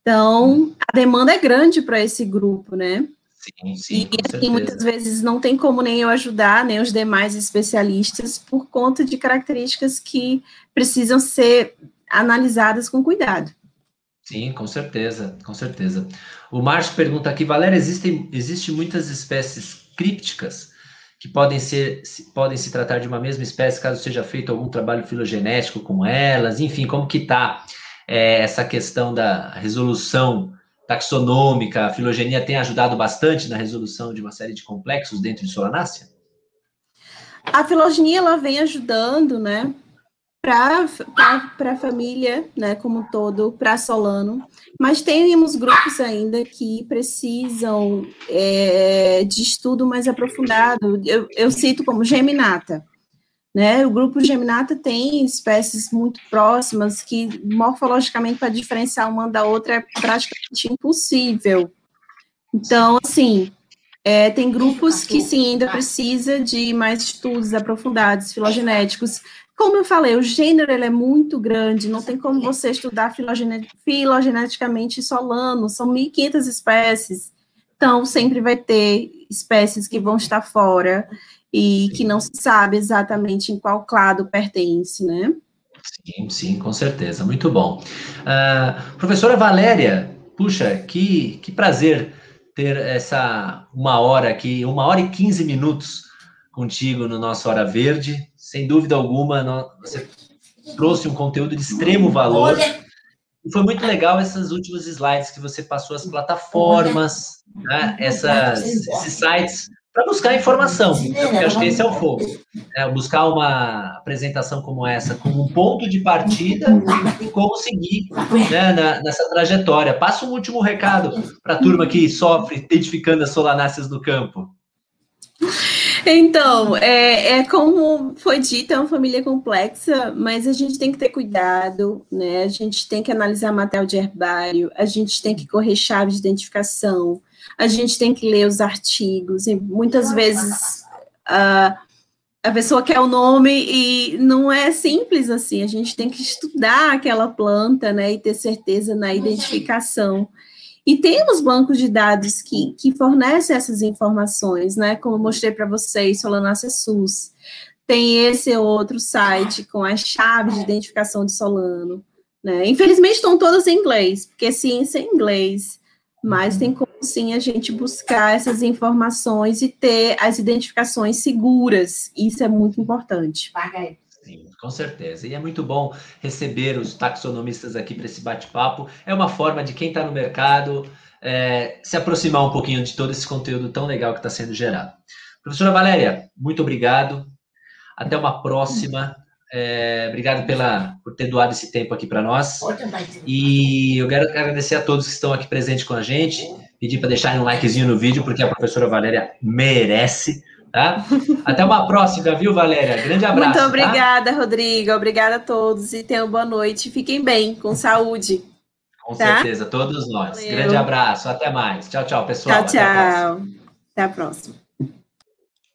Então, a demanda é grande para esse grupo, né? Sim, sim. E assim, muitas vezes não tem como nem eu ajudar, nem os demais especialistas, por conta de características que precisam ser analisadas com cuidado. Sim, com certeza, com certeza. O Márcio pergunta aqui, Valéria, existem existe muitas espécies crípticas que podem ser podem se tratar de uma mesma espécie caso seja feito algum trabalho filogenético com elas, enfim, como que está é, essa questão da resolução taxonômica, a filogenia tem ajudado bastante na resolução de uma série de complexos dentro de Solanácea? A filogenia ela vem ajudando, né, para a família, né, como um todo, para Solano, mas temos grupos ainda que precisam é, de estudo mais aprofundado. Eu, eu cito como Geminata, né? O grupo Geminata tem espécies muito próximas que, morfologicamente, para diferenciar uma da outra é praticamente impossível. Então, assim, é, tem grupos que sim, ainda precisa de mais estudos aprofundados, filogenéticos. Como eu falei, o gênero ele é muito grande, não tem como você estudar filogeneticamente solano, são 1.500 espécies. Então, sempre vai ter espécies que vão estar fora e que não se sabe exatamente em qual clado pertence, né? Sim, sim, com certeza. Muito bom. Uh, professora Valéria, puxa, que, que prazer ter essa uma hora aqui, uma hora e quinze minutos contigo no nosso Hora Verde. Sem dúvida alguma, você trouxe um conteúdo de extremo valor. E foi muito legal essas últimas slides que você passou as plataformas, né, essas, esses sites para buscar informação. Então, eu acho que esse é o foco. É buscar uma apresentação como essa como um ponto de partida e como seguir né, na, nessa trajetória. Passa um último recado para a turma que sofre identificando as solanáceas do campo. Então, é, é, como foi dito, é uma família complexa, mas a gente tem que ter cuidado, né? A gente tem que analisar material de herbário, a gente tem que correr chave de identificação, a gente tem que ler os artigos, e muitas vezes uh, a pessoa quer o nome e não é simples assim, a gente tem que estudar aquela planta, né, e ter certeza na identificação. E temos bancos de dados que, que fornecem essas informações, né, como eu mostrei para vocês, Solanácea SUS. Tem esse outro site com as chaves de identificação de Solano. Né? Infelizmente estão todas em inglês, porque ciência é inglês mas tem como sim a gente buscar essas informações e ter as identificações seguras. Isso é muito importante. Sim, com certeza. E é muito bom receber os taxonomistas aqui para esse bate-papo. É uma forma de quem está no mercado é, se aproximar um pouquinho de todo esse conteúdo tão legal que está sendo gerado. Professora Valéria, muito obrigado. Até uma próxima. É, obrigado pela, por ter doado esse tempo aqui para nós. E eu quero agradecer a todos que estão aqui presentes com a gente. Pedir para deixarem um likezinho no vídeo, porque a professora Valéria merece. Tá? Até uma próxima, viu, Valéria? Grande abraço. Muito tá? obrigada, tá? Rodrigo. Obrigada a todos e tenham boa noite. Fiquem bem, com saúde. Com tá? certeza, todos nós. Valeu. Grande abraço. Até mais. Tchau, tchau, pessoal. Tchau, tchau. Até a próxima. Até a próxima.